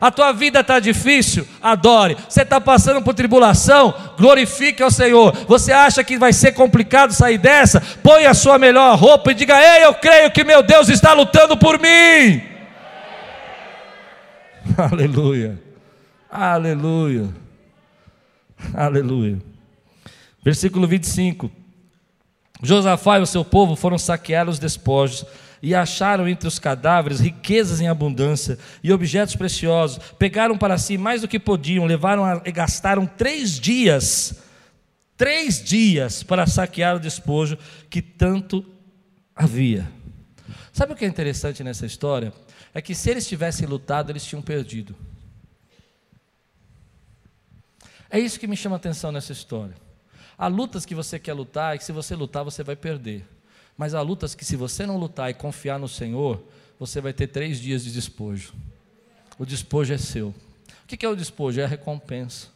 A tua vida está difícil? Adore. Você está passando por tribulação? Glorifique ao Senhor. Você acha que vai ser complicado sair dessa? Põe a sua melhor roupa e diga: Ei, eu creio que meu Deus está lutando por mim. Aleluia. Aleluia. Aleluia. Versículo 25. Josafá e o seu povo foram saquear os despojos e acharam entre os cadáveres riquezas em abundância e objetos preciosos. Pegaram para si mais do que podiam, levaram a, e gastaram três dias, três dias para saquear o despojo que tanto havia. Sabe o que é interessante nessa história? É que se eles tivessem lutado, eles tinham perdido. É isso que me chama a atenção nessa história. Há lutas que você quer lutar e que se você lutar, você vai perder. Mas há lutas que, se você não lutar e confiar no Senhor, você vai ter três dias de despojo. O despojo é seu. O que é o despojo? É a recompensa.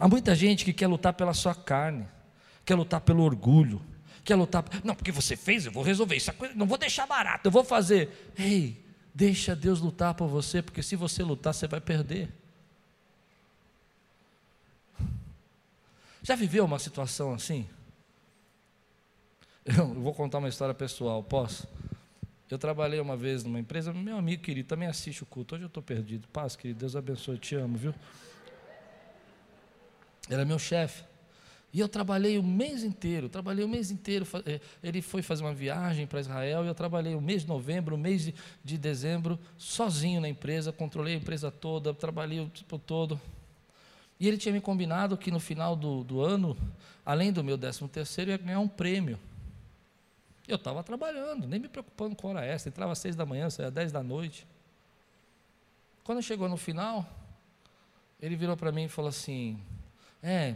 Há muita gente que quer lutar pela sua carne, quer lutar pelo orgulho, quer lutar. Não, porque você fez, eu vou resolver isso. Não vou deixar barato, eu vou fazer. Ei, deixa Deus lutar por você, porque se você lutar, você vai perder. Já viveu uma situação assim? Eu vou contar uma história pessoal, posso? Eu trabalhei uma vez numa empresa, meu amigo querido também assiste o culto. Hoje eu estou perdido. Paz, querido, Deus abençoe, te amo, viu? Era meu chefe. E eu trabalhei o mês inteiro, trabalhei o mês inteiro. Eh, ele foi fazer uma viagem para Israel e eu trabalhei o mês de novembro, o mês de, de dezembro, sozinho na empresa, controlei a empresa toda, trabalhei o tempo todo. E ele tinha me combinado que no final do, do ano, além do meu décimo terceiro, ia ganhar um prêmio. Eu estava trabalhando, nem me preocupando com hora extra, entrava às seis da manhã, saía às dez da noite. Quando chegou no final, ele virou para mim e falou assim: É,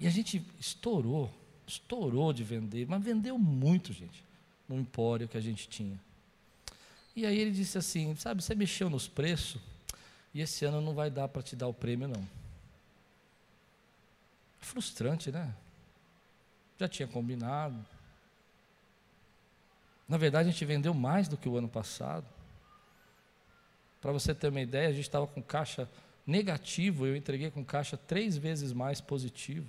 e a gente estourou, estourou de vender, mas vendeu muito, gente, no empório que a gente tinha. E aí ele disse assim: Sabe, você mexeu nos preços, e esse ano não vai dar para te dar o prêmio, não. Frustrante, né? Já tinha combinado. Na verdade, a gente vendeu mais do que o ano passado. Para você ter uma ideia, a gente estava com caixa negativo, eu entreguei com caixa três vezes mais positivo.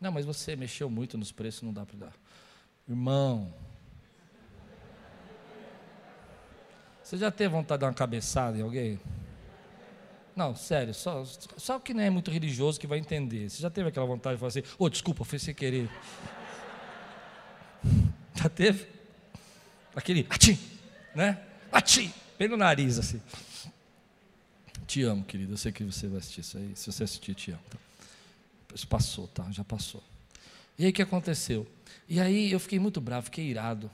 Não, mas você mexeu muito nos preços, não dá para dar. Irmão, você já teve vontade de dar uma cabeçada em alguém? Não, sério, só, só que não é muito religioso que vai entender. Você já teve aquela vontade de falar assim, ô, oh, desculpa, foi sem querer. Já teve? Aquele atim, né? Atim, bem no nariz assim. Te amo, querido. Eu sei que você vai assistir isso aí. Se você assistir, te amo. Tá? Isso passou, tá? Já passou. E aí o que aconteceu? E aí eu fiquei muito bravo, fiquei irado.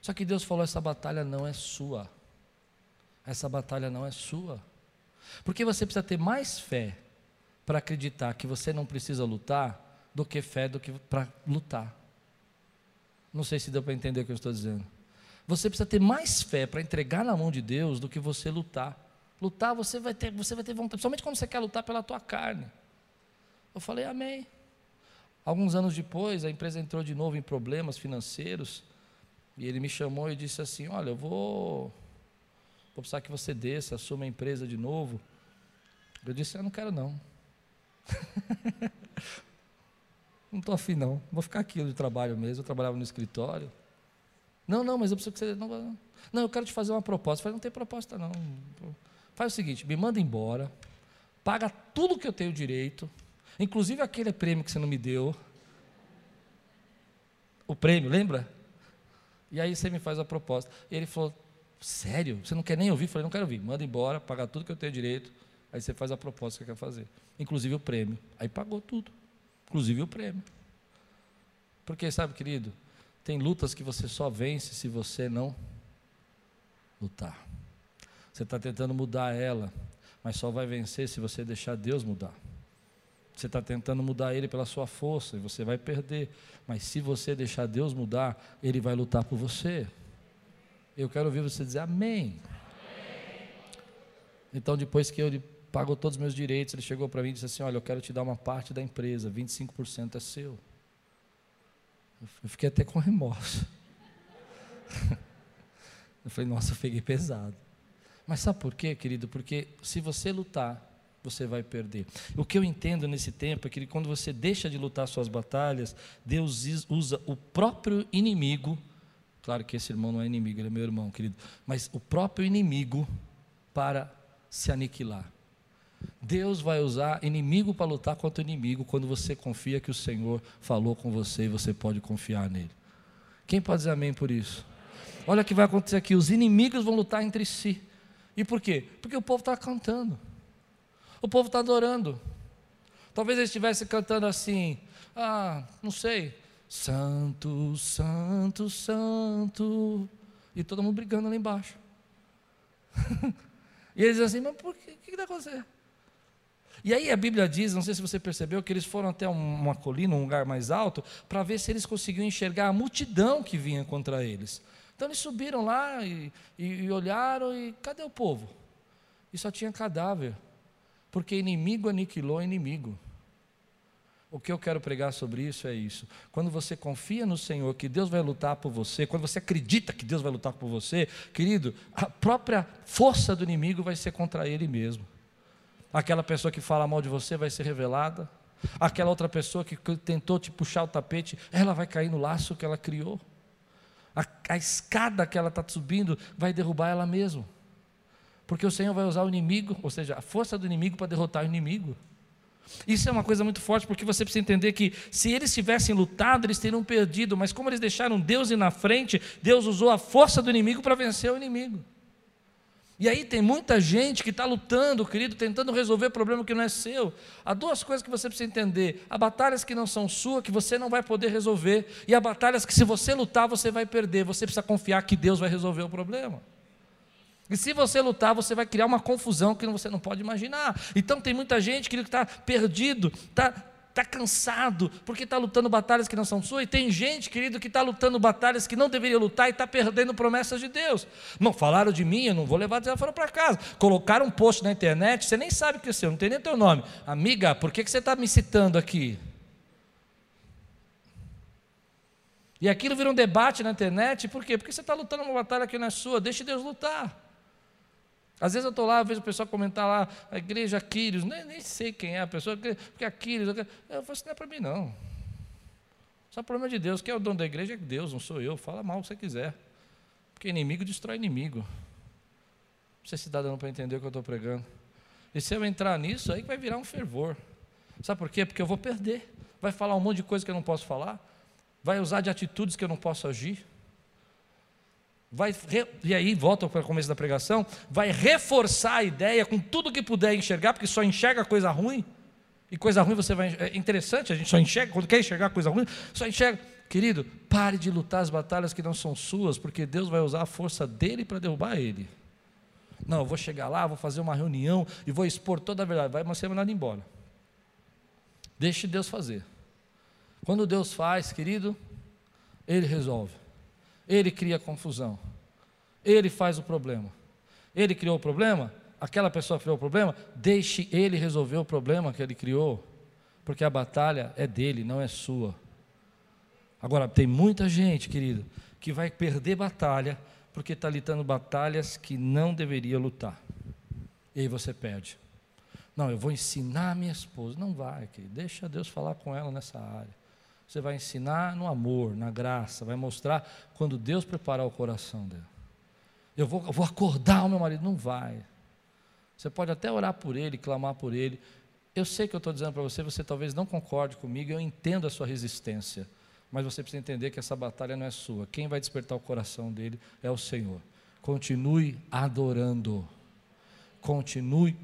Só que Deus falou: essa batalha não é sua. Essa batalha não é sua. Porque você precisa ter mais fé para acreditar que você não precisa lutar do que fé do que para lutar. Não sei se deu para entender o que eu estou dizendo. Você precisa ter mais fé para entregar na mão de Deus do que você lutar. Lutar você vai ter, você vai ter vontade, principalmente quando você quer lutar pela tua carne. Eu falei, amém. Alguns anos depois, a empresa entrou de novo em problemas financeiros. E ele me chamou e disse assim: Olha, eu vou, vou precisar que você desça, assuma a empresa de novo. Eu disse: Eu não quero, não. não estou afim, não. Vou ficar aqui de trabalho mesmo. Eu trabalhava no escritório. Não, não, mas eu preciso que você. Não, não eu quero te fazer uma proposta. Eu falei: Não tem proposta, não. Faz o seguinte: me manda embora, paga tudo que eu tenho direito Inclusive aquele prêmio que você não me deu. O prêmio, lembra? E aí você me faz a proposta. E ele falou: Sério? Você não quer nem ouvir? Eu falei: Não quero ouvir. Manda embora, paga tudo que eu tenho direito. Aí você faz a proposta que quer fazer. Inclusive o prêmio. Aí pagou tudo. Inclusive o prêmio. Porque, sabe, querido, tem lutas que você só vence se você não lutar. Você está tentando mudar ela, mas só vai vencer se você deixar Deus mudar. Você está tentando mudar ele pela sua força e você vai perder. Mas se você deixar Deus mudar, ele vai lutar por você. Eu quero ouvir você dizer amém. amém. Então, depois que ele pagou todos os meus direitos, ele chegou para mim e disse assim: Olha, eu quero te dar uma parte da empresa, 25% é seu. Eu fiquei até com remorso. Eu falei, nossa, eu peguei pesado. Mas sabe por quê, querido? Porque se você lutar você vai perder. O que eu entendo nesse tempo é que quando você deixa de lutar suas batalhas, Deus usa o próprio inimigo. Claro que esse irmão não é inimigo, ele é meu irmão, querido. Mas o próprio inimigo para se aniquilar. Deus vai usar inimigo para lutar contra inimigo quando você confia que o Senhor falou com você e você pode confiar nele. Quem pode dizer amém por isso? Olha o que vai acontecer aqui: os inimigos vão lutar entre si. E por quê? Porque o povo está cantando. O povo está adorando. Talvez eles estivessem cantando assim, ah, não sei, Santo, Santo, Santo, e todo mundo brigando lá embaixo. e eles assim, mas por que? O que está acontecendo? E aí a Bíblia diz, não sei se você percebeu, que eles foram até uma colina, um lugar mais alto, para ver se eles conseguiam enxergar a multidão que vinha contra eles. Então eles subiram lá e, e, e olharam e cadê o povo? E só tinha cadáver porque inimigo aniquilou inimigo. O que eu quero pregar sobre isso é isso. Quando você confia no Senhor, que Deus vai lutar por você, quando você acredita que Deus vai lutar por você, querido, a própria força do inimigo vai ser contra ele mesmo. Aquela pessoa que fala mal de você vai ser revelada. Aquela outra pessoa que tentou te puxar o tapete, ela vai cair no laço que ela criou. A, a escada que ela está subindo vai derrubar ela mesma. Porque o Senhor vai usar o inimigo, ou seja, a força do inimigo para derrotar o inimigo. Isso é uma coisa muito forte, porque você precisa entender que se eles tivessem lutado, eles teriam perdido, mas como eles deixaram Deus ir na frente, Deus usou a força do inimigo para vencer o inimigo. E aí tem muita gente que está lutando, querido, tentando resolver problema que não é seu. Há duas coisas que você precisa entender: há batalhas que não são suas, que você não vai poder resolver, e há batalhas que, se você lutar, você vai perder. Você precisa confiar que Deus vai resolver o problema. E se você lutar, você vai criar uma confusão que você não pode imaginar. Então tem muita gente que está perdido, está tá cansado, porque está lutando batalhas que não são suas, e tem gente, querido, que está lutando batalhas que não deveria lutar e está perdendo promessas de Deus. Não falaram de mim, eu não vou levar desaforo para casa. Colocaram um post na internet, você nem sabe que é seu, não tem nem teu nome. Amiga, por que, que você está me citando aqui? E aquilo vira um debate na internet, por quê? Porque você está lutando uma batalha que não é sua, deixe Deus lutar. Às vezes eu estou lá, vejo o pessoal comentar lá, a igreja Aquiles, nem, nem sei quem é a pessoa, porque Aquiles, eu falo assim, não é para mim não. Só é problema de Deus, quem é o dono da igreja é Deus, não sou eu, fala mal se você quiser. Porque inimigo destrói inimigo. Não sei se está dando para entender o que eu estou pregando. E se eu entrar nisso, aí vai virar um fervor. Sabe por quê? Porque eu vou perder. Vai falar um monte de coisa que eu não posso falar. Vai usar de atitudes que eu não posso agir vai e aí volta para o começo da pregação, vai reforçar a ideia com tudo que puder enxergar, porque só enxerga coisa ruim. E coisa ruim você vai é interessante, a gente só enxerga quando quer enxergar coisa ruim, só enxerga. Querido, pare de lutar as batalhas que não são suas, porque Deus vai usar a força dele para derrubar ele. Não, eu vou chegar lá, vou fazer uma reunião e vou expor toda a verdade. Vai ser mandado embora. Deixe Deus fazer. Quando Deus faz, querido, Ele resolve. Ele cria confusão. Ele faz o problema. Ele criou o problema, aquela pessoa criou o problema, deixe ele resolver o problema que ele criou, porque a batalha é dele, não é sua. Agora, tem muita gente, querido, que vai perder batalha porque está lutando batalhas que não deveria lutar. E aí você perde. Não, eu vou ensinar minha esposa. Não vai, querido. Deixa Deus falar com ela nessa área. Você vai ensinar no amor, na graça, vai mostrar quando Deus preparar o coração dela. Eu vou, eu vou acordar o meu marido. Não vai. Você pode até orar por ele, clamar por ele. Eu sei que eu estou dizendo para você, você talvez não concorde comigo, eu entendo a sua resistência. Mas você precisa entender que essa batalha não é sua. Quem vai despertar o coração dele é o Senhor. Continue adorando. Continue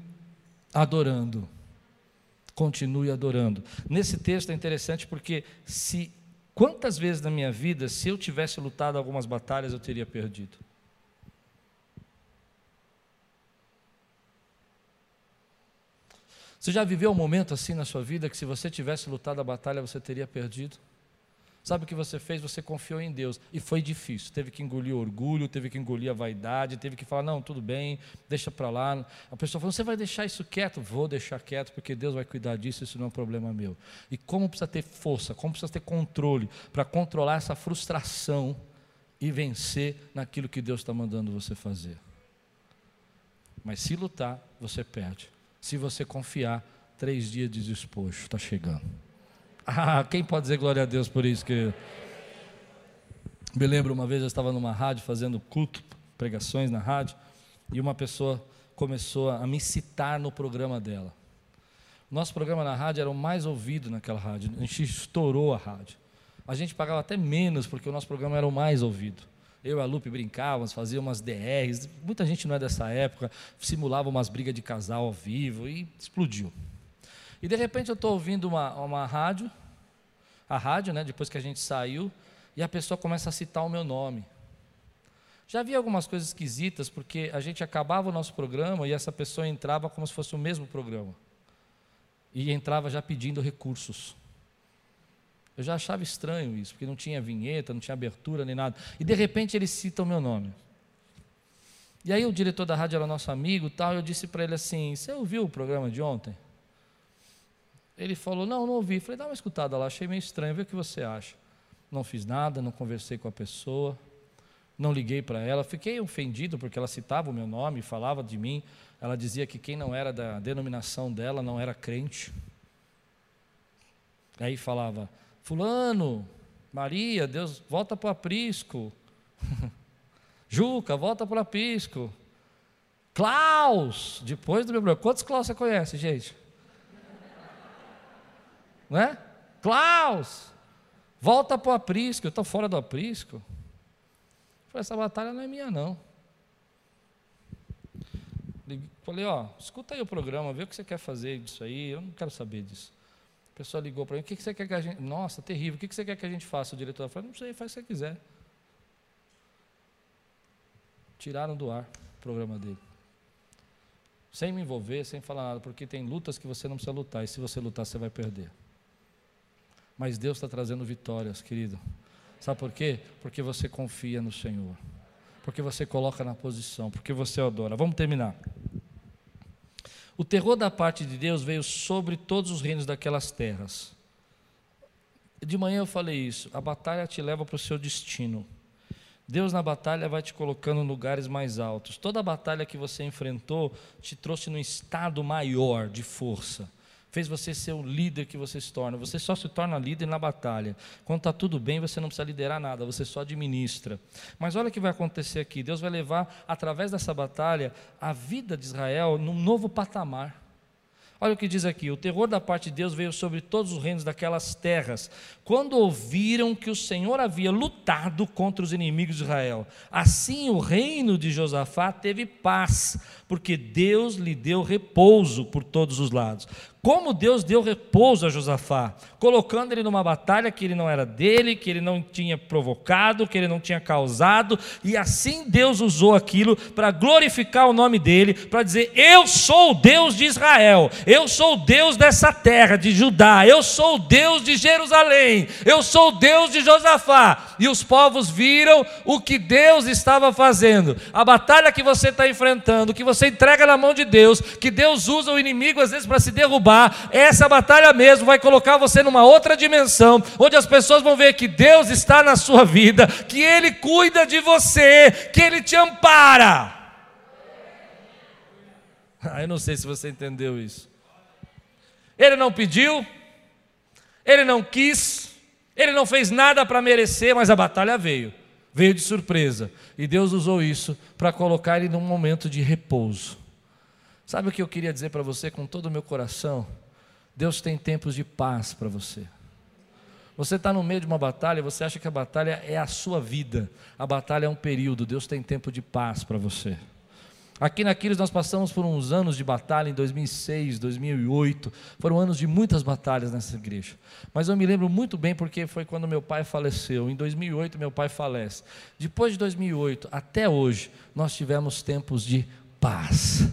adorando continue adorando. Nesse texto é interessante porque se quantas vezes na minha vida, se eu tivesse lutado algumas batalhas, eu teria perdido. Você já viveu um momento assim na sua vida que se você tivesse lutado a batalha, você teria perdido? Sabe o que você fez? Você confiou em Deus. E foi difícil. Teve que engolir orgulho, teve que engolir a vaidade, teve que falar: não, tudo bem, deixa para lá. A pessoa falou: você vai deixar isso quieto? Vou deixar quieto, porque Deus vai cuidar disso, isso não é um problema meu. E como precisa ter força, como precisa ter controle para controlar essa frustração e vencer naquilo que Deus está mandando você fazer. Mas se lutar, você perde. Se você confiar, três dias de despojo está chegando. Ah, quem pode dizer glória a Deus por isso? Que me lembro uma vez eu estava numa rádio fazendo culto, pregações na rádio, e uma pessoa começou a me citar no programa dela. Nosso programa na rádio era o mais ouvido naquela rádio. A gente estourou a rádio. A gente pagava até menos porque o nosso programa era o mais ouvido. Eu e a Lupe brincávamos, fazíamos umas DRs. Muita gente não é dessa época, simulava umas brigas de casal ao vivo e explodiu. E de repente eu estou ouvindo uma, uma rádio, a rádio, né, depois que a gente saiu, e a pessoa começa a citar o meu nome. Já vi algumas coisas esquisitas, porque a gente acabava o nosso programa e essa pessoa entrava como se fosse o mesmo programa. E entrava já pedindo recursos. Eu já achava estranho isso, porque não tinha vinheta, não tinha abertura nem nada. E de repente ele cita o meu nome. E aí o diretor da rádio era nosso amigo tal, eu disse para ele assim: Você ouviu o programa de ontem? Ele falou: Não, não ouvi. Falei: Dá uma escutada lá, achei meio estranho, vê o que você acha. Não fiz nada, não conversei com a pessoa, não liguei para ela. Fiquei ofendido porque ela citava o meu nome, falava de mim. Ela dizia que quem não era da denominação dela não era crente. Aí falava: Fulano, Maria, Deus, volta para o aprisco. Juca, volta para o aprisco. Klaus, depois do meu. Quantos Klaus você conhece, gente? Não é? Klaus, volta para o aprisco, eu estou fora do aprisco. Falei, essa batalha não é minha não. Falei, ó, escuta aí o programa, vê o que você quer fazer disso aí, eu não quero saber disso. A pessoa ligou para mim, o que você quer que a gente. Nossa, terrível, o que você quer que a gente faça? O diretor falou, não sei, faz o que você quiser. Tiraram do ar o programa dele. Sem me envolver, sem falar nada, porque tem lutas que você não precisa lutar, e se você lutar, você vai perder. Mas Deus está trazendo vitórias, querido. Sabe por quê? Porque você confia no Senhor. Porque você coloca na posição, porque você adora. Vamos terminar. O terror da parte de Deus veio sobre todos os reinos daquelas terras. De manhã eu falei isso. A batalha te leva para o seu destino. Deus na batalha vai te colocando em lugares mais altos. Toda batalha que você enfrentou te trouxe num estado maior de força fez você ser o líder que você se torna. Você só se torna líder na batalha. Quando está tudo bem, você não precisa liderar nada, você só administra. Mas olha o que vai acontecer aqui: Deus vai levar, através dessa batalha, a vida de Israel num novo patamar. Olha o que diz aqui: o terror da parte de Deus veio sobre todos os reinos daquelas terras, quando ouviram que o Senhor havia lutado contra os inimigos de Israel. Assim o reino de Josafá teve paz, porque Deus lhe deu repouso por todos os lados. Como Deus deu repouso a Josafá, colocando ele numa batalha que ele não era dele, que ele não tinha provocado, que ele não tinha causado, e assim Deus usou aquilo para glorificar o nome dele, para dizer: Eu sou o Deus de Israel, eu sou o Deus dessa terra, de Judá, eu sou o Deus de Jerusalém, eu sou o Deus de Josafá. E os povos viram o que Deus estava fazendo, a batalha que você está enfrentando, que você entrega na mão de Deus, que Deus usa o inimigo às vezes para se derrubar essa batalha mesmo vai colocar você numa outra dimensão, onde as pessoas vão ver que Deus está na sua vida, que Ele cuida de você, que Ele te ampara. Ah, eu não sei se você entendeu isso. Ele não pediu, ele não quis, ele não fez nada para merecer, mas a batalha veio. Veio de surpresa. E Deus usou isso para colocar ele num momento de repouso. Sabe o que eu queria dizer para você com todo o meu coração? Deus tem tempos de paz para você. Você está no meio de uma batalha, você acha que a batalha é a sua vida. A batalha é um período, Deus tem tempo de paz para você. Aqui na nós passamos por uns anos de batalha em 2006, 2008. Foram anos de muitas batalhas nessa igreja. Mas eu me lembro muito bem porque foi quando meu pai faleceu. Em 2008 meu pai falece. Depois de 2008 até hoje nós tivemos tempos de paz.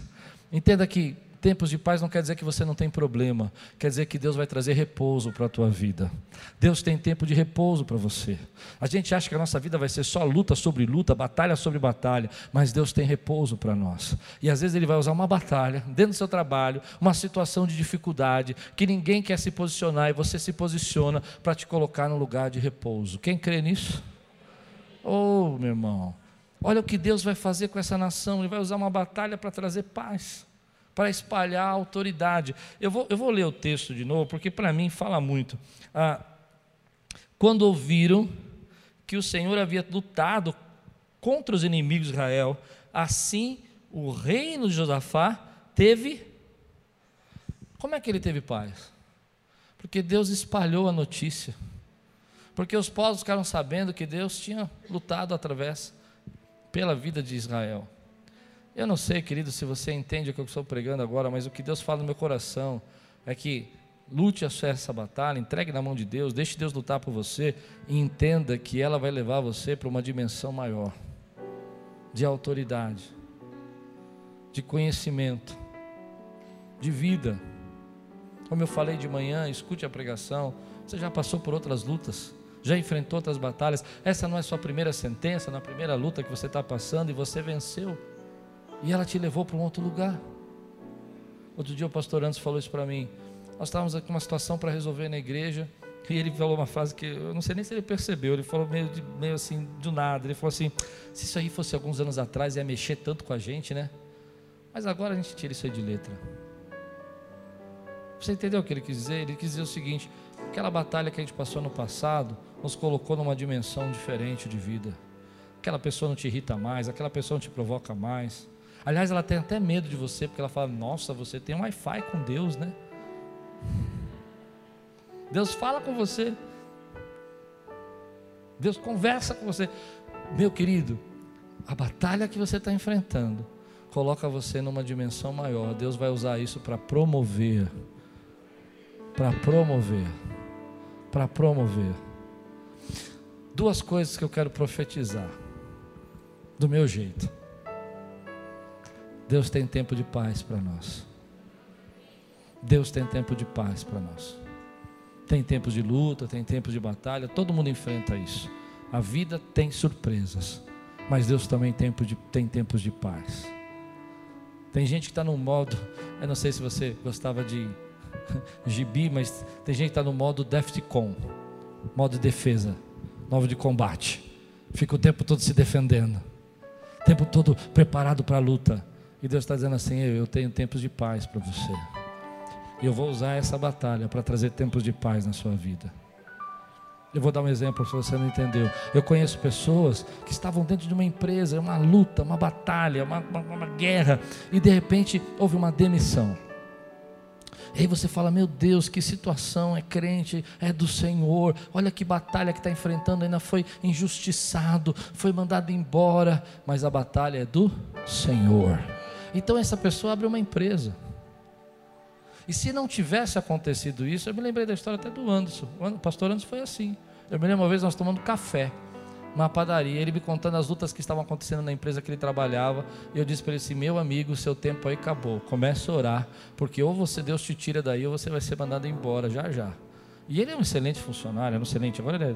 Entenda que tempos de paz não quer dizer que você não tem problema, quer dizer que Deus vai trazer repouso para a tua vida. Deus tem tempo de repouso para você. A gente acha que a nossa vida vai ser só luta sobre luta, batalha sobre batalha, mas Deus tem repouso para nós. E às vezes Ele vai usar uma batalha dentro do seu trabalho, uma situação de dificuldade, que ninguém quer se posicionar e você se posiciona para te colocar no lugar de repouso. Quem crê nisso? Oh, meu irmão. Olha o que Deus vai fazer com essa nação. Ele vai usar uma batalha para trazer paz, para espalhar a autoridade. Eu vou, eu vou ler o texto de novo, porque para mim fala muito. Ah, quando ouviram que o Senhor havia lutado contra os inimigos de Israel, assim o reino de Josafá teve. Como é que ele teve paz? Porque Deus espalhou a notícia. Porque os povos ficaram sabendo que Deus tinha lutado através pela vida de Israel. Eu não sei, querido, se você entende o que eu estou pregando agora, mas o que Deus fala no meu coração é que lute essa batalha, entregue na mão de Deus, deixe Deus lutar por você e entenda que ela vai levar você para uma dimensão maior de autoridade, de conhecimento, de vida. Como eu falei de manhã, escute a pregação. Você já passou por outras lutas já enfrentou outras batalhas. Essa não é sua primeira sentença, na primeira luta que você está passando e você venceu. E ela te levou para um outro lugar. Outro dia o pastor Antes falou isso para mim. Nós estávamos aqui uma situação para resolver na igreja. E ele falou uma frase que eu não sei nem se ele percebeu. Ele falou meio, de, meio assim, do nada. Ele falou assim: se isso aí fosse alguns anos atrás, ia mexer tanto com a gente, né? Mas agora a gente tira isso aí de letra. Você entendeu o que ele quis dizer? Ele quis dizer o seguinte: aquela batalha que a gente passou no passado, nos colocou numa dimensão diferente de vida. Aquela pessoa não te irrita mais, aquela pessoa não te provoca mais. Aliás, ela tem até medo de você, porque ela fala: Nossa, você tem um Wi-Fi com Deus, né? Deus fala com você. Deus conversa com você. Meu querido, a batalha que você está enfrentando coloca você numa dimensão maior. Deus vai usar isso para promover. Para promover. Para promover. Duas coisas que eu quero profetizar. Do meu jeito. Deus tem tempo de paz para nós. Deus tem tempo de paz para nós. Tem tempos de luta, tem tempos de batalha, todo mundo enfrenta isso. A vida tem surpresas, mas Deus também tem, tempo de, tem tempos de paz. Tem gente que está no modo, eu não sei se você gostava de gibi, mas tem gente que está no modo Defcon, modo de defesa, modo de combate. Fica o tempo todo se defendendo, o tempo todo preparado para a luta. E Deus está dizendo assim: eu, tenho tempos de paz para você. E eu vou usar essa batalha para trazer tempos de paz na sua vida. Eu vou dar um exemplo se você não entendeu. Eu conheço pessoas que estavam dentro de uma empresa, uma luta, uma batalha, uma, uma, uma guerra, e de repente houve uma demissão. E aí você fala, meu Deus, que situação, é crente, é do Senhor, olha que batalha que está enfrentando, ainda foi injustiçado, foi mandado embora, mas a batalha é do Senhor. Então essa pessoa abre uma empresa. E se não tivesse acontecido isso, eu me lembrei da história até do Anderson. O pastor Anderson foi assim. Eu me lembro uma vez nós tomando café numa padaria, ele me contando as lutas que estavam acontecendo na empresa que ele trabalhava, e eu disse para ele assim: "Meu amigo, seu tempo aí acabou. Comece a orar, porque ou você Deus te tira daí ou você vai ser mandado embora já já". E ele é um excelente funcionário, é um excelente, agora ele é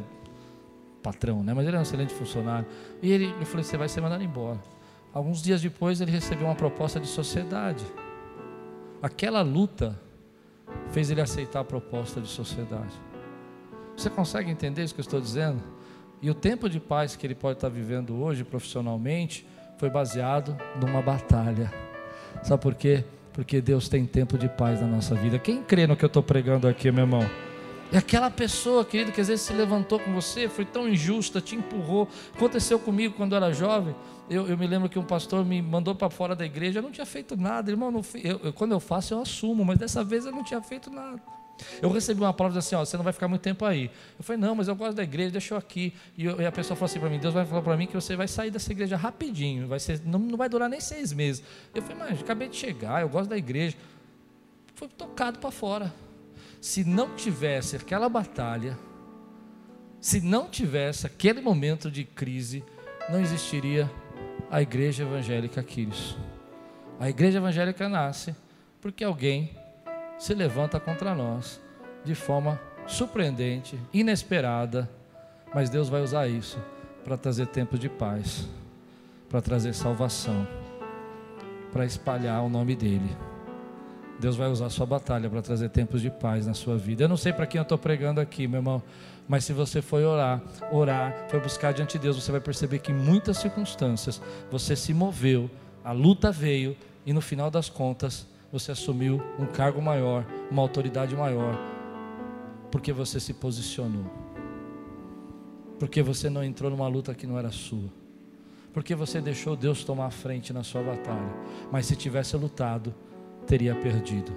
patrão, né? Mas ele é um excelente funcionário. E ele, eu falei: "Você vai ser mandado embora". Alguns dias depois ele recebeu uma proposta de sociedade. Aquela luta fez ele aceitar a proposta de sociedade. Você consegue entender isso que eu estou dizendo? E o tempo de paz que ele pode estar vivendo hoje profissionalmente foi baseado numa batalha. Sabe por quê? Porque Deus tem tempo de paz na nossa vida. Quem crê no que eu estou pregando aqui, meu irmão? E aquela pessoa, querido, que às vezes se levantou com você, foi tão injusta, te empurrou. Aconteceu comigo quando eu era jovem. Eu, eu me lembro que um pastor me mandou para fora da igreja. Eu não tinha feito nada, irmão. Não, eu, eu, quando eu faço, eu assumo, mas dessa vez eu não tinha feito nada. Eu recebi uma palavra assim: ó, você não vai ficar muito tempo aí. Eu falei: não, mas eu gosto da igreja, deixa eu aqui. E, eu, e a pessoa falou assim para mim: Deus vai falar para mim que você vai sair dessa igreja rapidinho, vai ser, não, não vai durar nem seis meses. Eu falei: mas acabei de chegar, eu gosto da igreja. Foi tocado para fora se não tivesse aquela batalha, se não tivesse aquele momento de crise, não existiria a igreja evangélica Quiris. A igreja evangélica nasce porque alguém se levanta contra nós de forma surpreendente, inesperada, mas Deus vai usar isso para trazer tempo de paz, para trazer salvação, para espalhar o nome dele. Deus vai usar a sua batalha para trazer tempos de paz na sua vida. Eu não sei para quem eu estou pregando aqui, meu irmão, mas se você foi orar, orar, foi buscar diante de Deus, você vai perceber que em muitas circunstâncias você se moveu, a luta veio e no final das contas você assumiu um cargo maior, uma autoridade maior, porque você se posicionou, porque você não entrou numa luta que não era sua, porque você deixou Deus tomar a frente na sua batalha. Mas se tivesse lutado, teria perdido.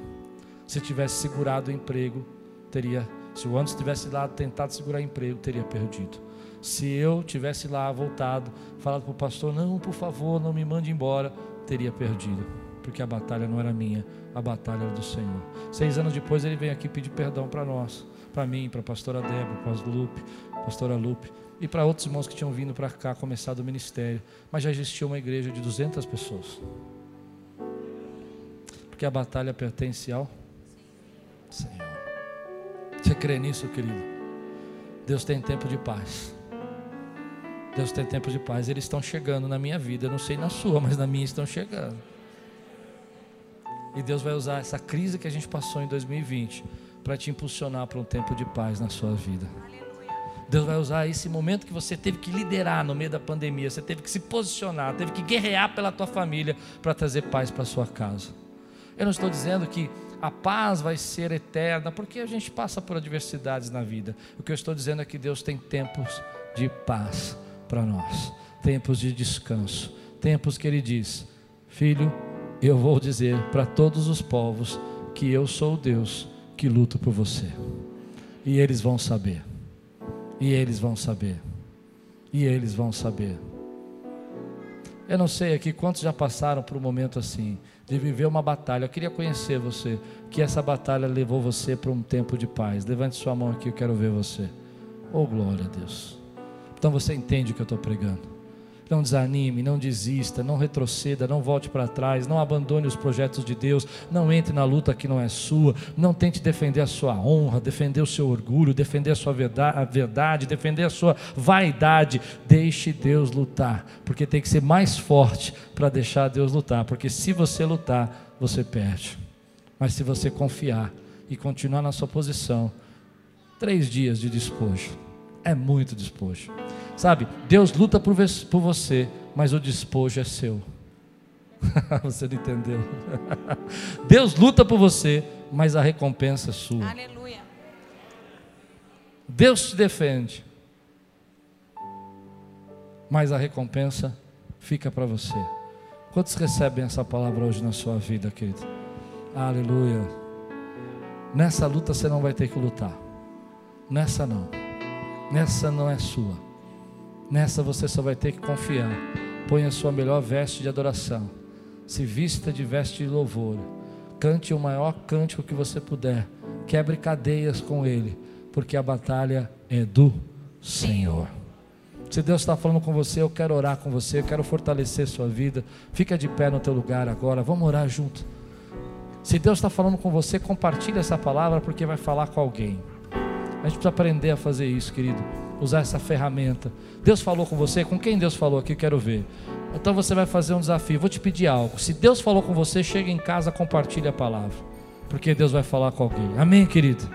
Se tivesse segurado o emprego, teria. Se o Anderson tivesse lá tentado segurar o emprego, teria perdido. Se eu tivesse lá voltado, falado para o pastor, não, por favor, não me mande embora, teria perdido. Porque a batalha não era minha, a batalha era do Senhor. Seis anos depois ele vem aqui pedir perdão para nós, para mim, para a pastora Débora, para Lupe, pastora Lupe, e para outros irmãos que tinham vindo para cá, começado o ministério. Mas já existia uma igreja de 200 pessoas porque a batalha pertence ao Senhor. Você crê nisso, querido? Deus tem tempo de paz. Deus tem tempo de paz. Eles estão chegando na minha vida. Eu não sei na sua, mas na minha estão chegando. E Deus vai usar essa crise que a gente passou em 2020 para te impulsionar para um tempo de paz na sua vida. Deus vai usar esse momento que você teve que liderar no meio da pandemia, você teve que se posicionar, teve que guerrear pela tua família para trazer paz para sua casa. Eu não estou dizendo que a paz vai ser eterna, porque a gente passa por adversidades na vida. O que eu estou dizendo é que Deus tem tempos de paz para nós, tempos de descanso, tempos que Ele diz: Filho, eu vou dizer para todos os povos que eu sou o Deus que luto por você. E eles vão saber. E eles vão saber. E eles vão saber. Eu não sei aqui quantos já passaram por um momento assim, de viver uma batalha. Eu queria conhecer você, que essa batalha levou você para um tempo de paz. Levante sua mão aqui, eu quero ver você. Oh, glória a Deus. Então você entende o que eu estou pregando. Não desanime, não desista, não retroceda, não volte para trás, não abandone os projetos de Deus, não entre na luta que não é sua, não tente defender a sua honra, defender o seu orgulho, defender a sua verdade, defender a sua vaidade. Deixe Deus lutar, porque tem que ser mais forte para deixar Deus lutar, porque se você lutar, você perde. Mas se você confiar e continuar na sua posição, três dias de despojo, é muito despojo. Sabe, Deus luta por, por você, mas o despojo é seu. você não entendeu? Deus luta por você, mas a recompensa é sua. Aleluia. Deus te defende, mas a recompensa fica para você. Quantos recebem essa palavra hoje na sua vida, querido? Aleluia. Nessa luta você não vai ter que lutar. Nessa não. Nessa não é sua. Nessa você só vai ter que confiar. Põe a sua melhor veste de adoração. Se vista de veste de louvor. Cante o maior cântico que você puder. Quebre cadeias com Ele, porque a batalha é do Senhor. Se Deus está falando com você, eu quero orar com você, eu quero fortalecer sua vida. Fica de pé no teu lugar agora, vamos orar junto. Se Deus está falando com você, compartilhe essa palavra porque vai falar com alguém. A gente precisa aprender a fazer isso, querido usar essa ferramenta. Deus falou com você? Com quem Deus falou aqui? Quero ver. Então você vai fazer um desafio. Vou te pedir algo. Se Deus falou com você, chega em casa, compartilhe a palavra. Porque Deus vai falar com alguém. Amém, querido?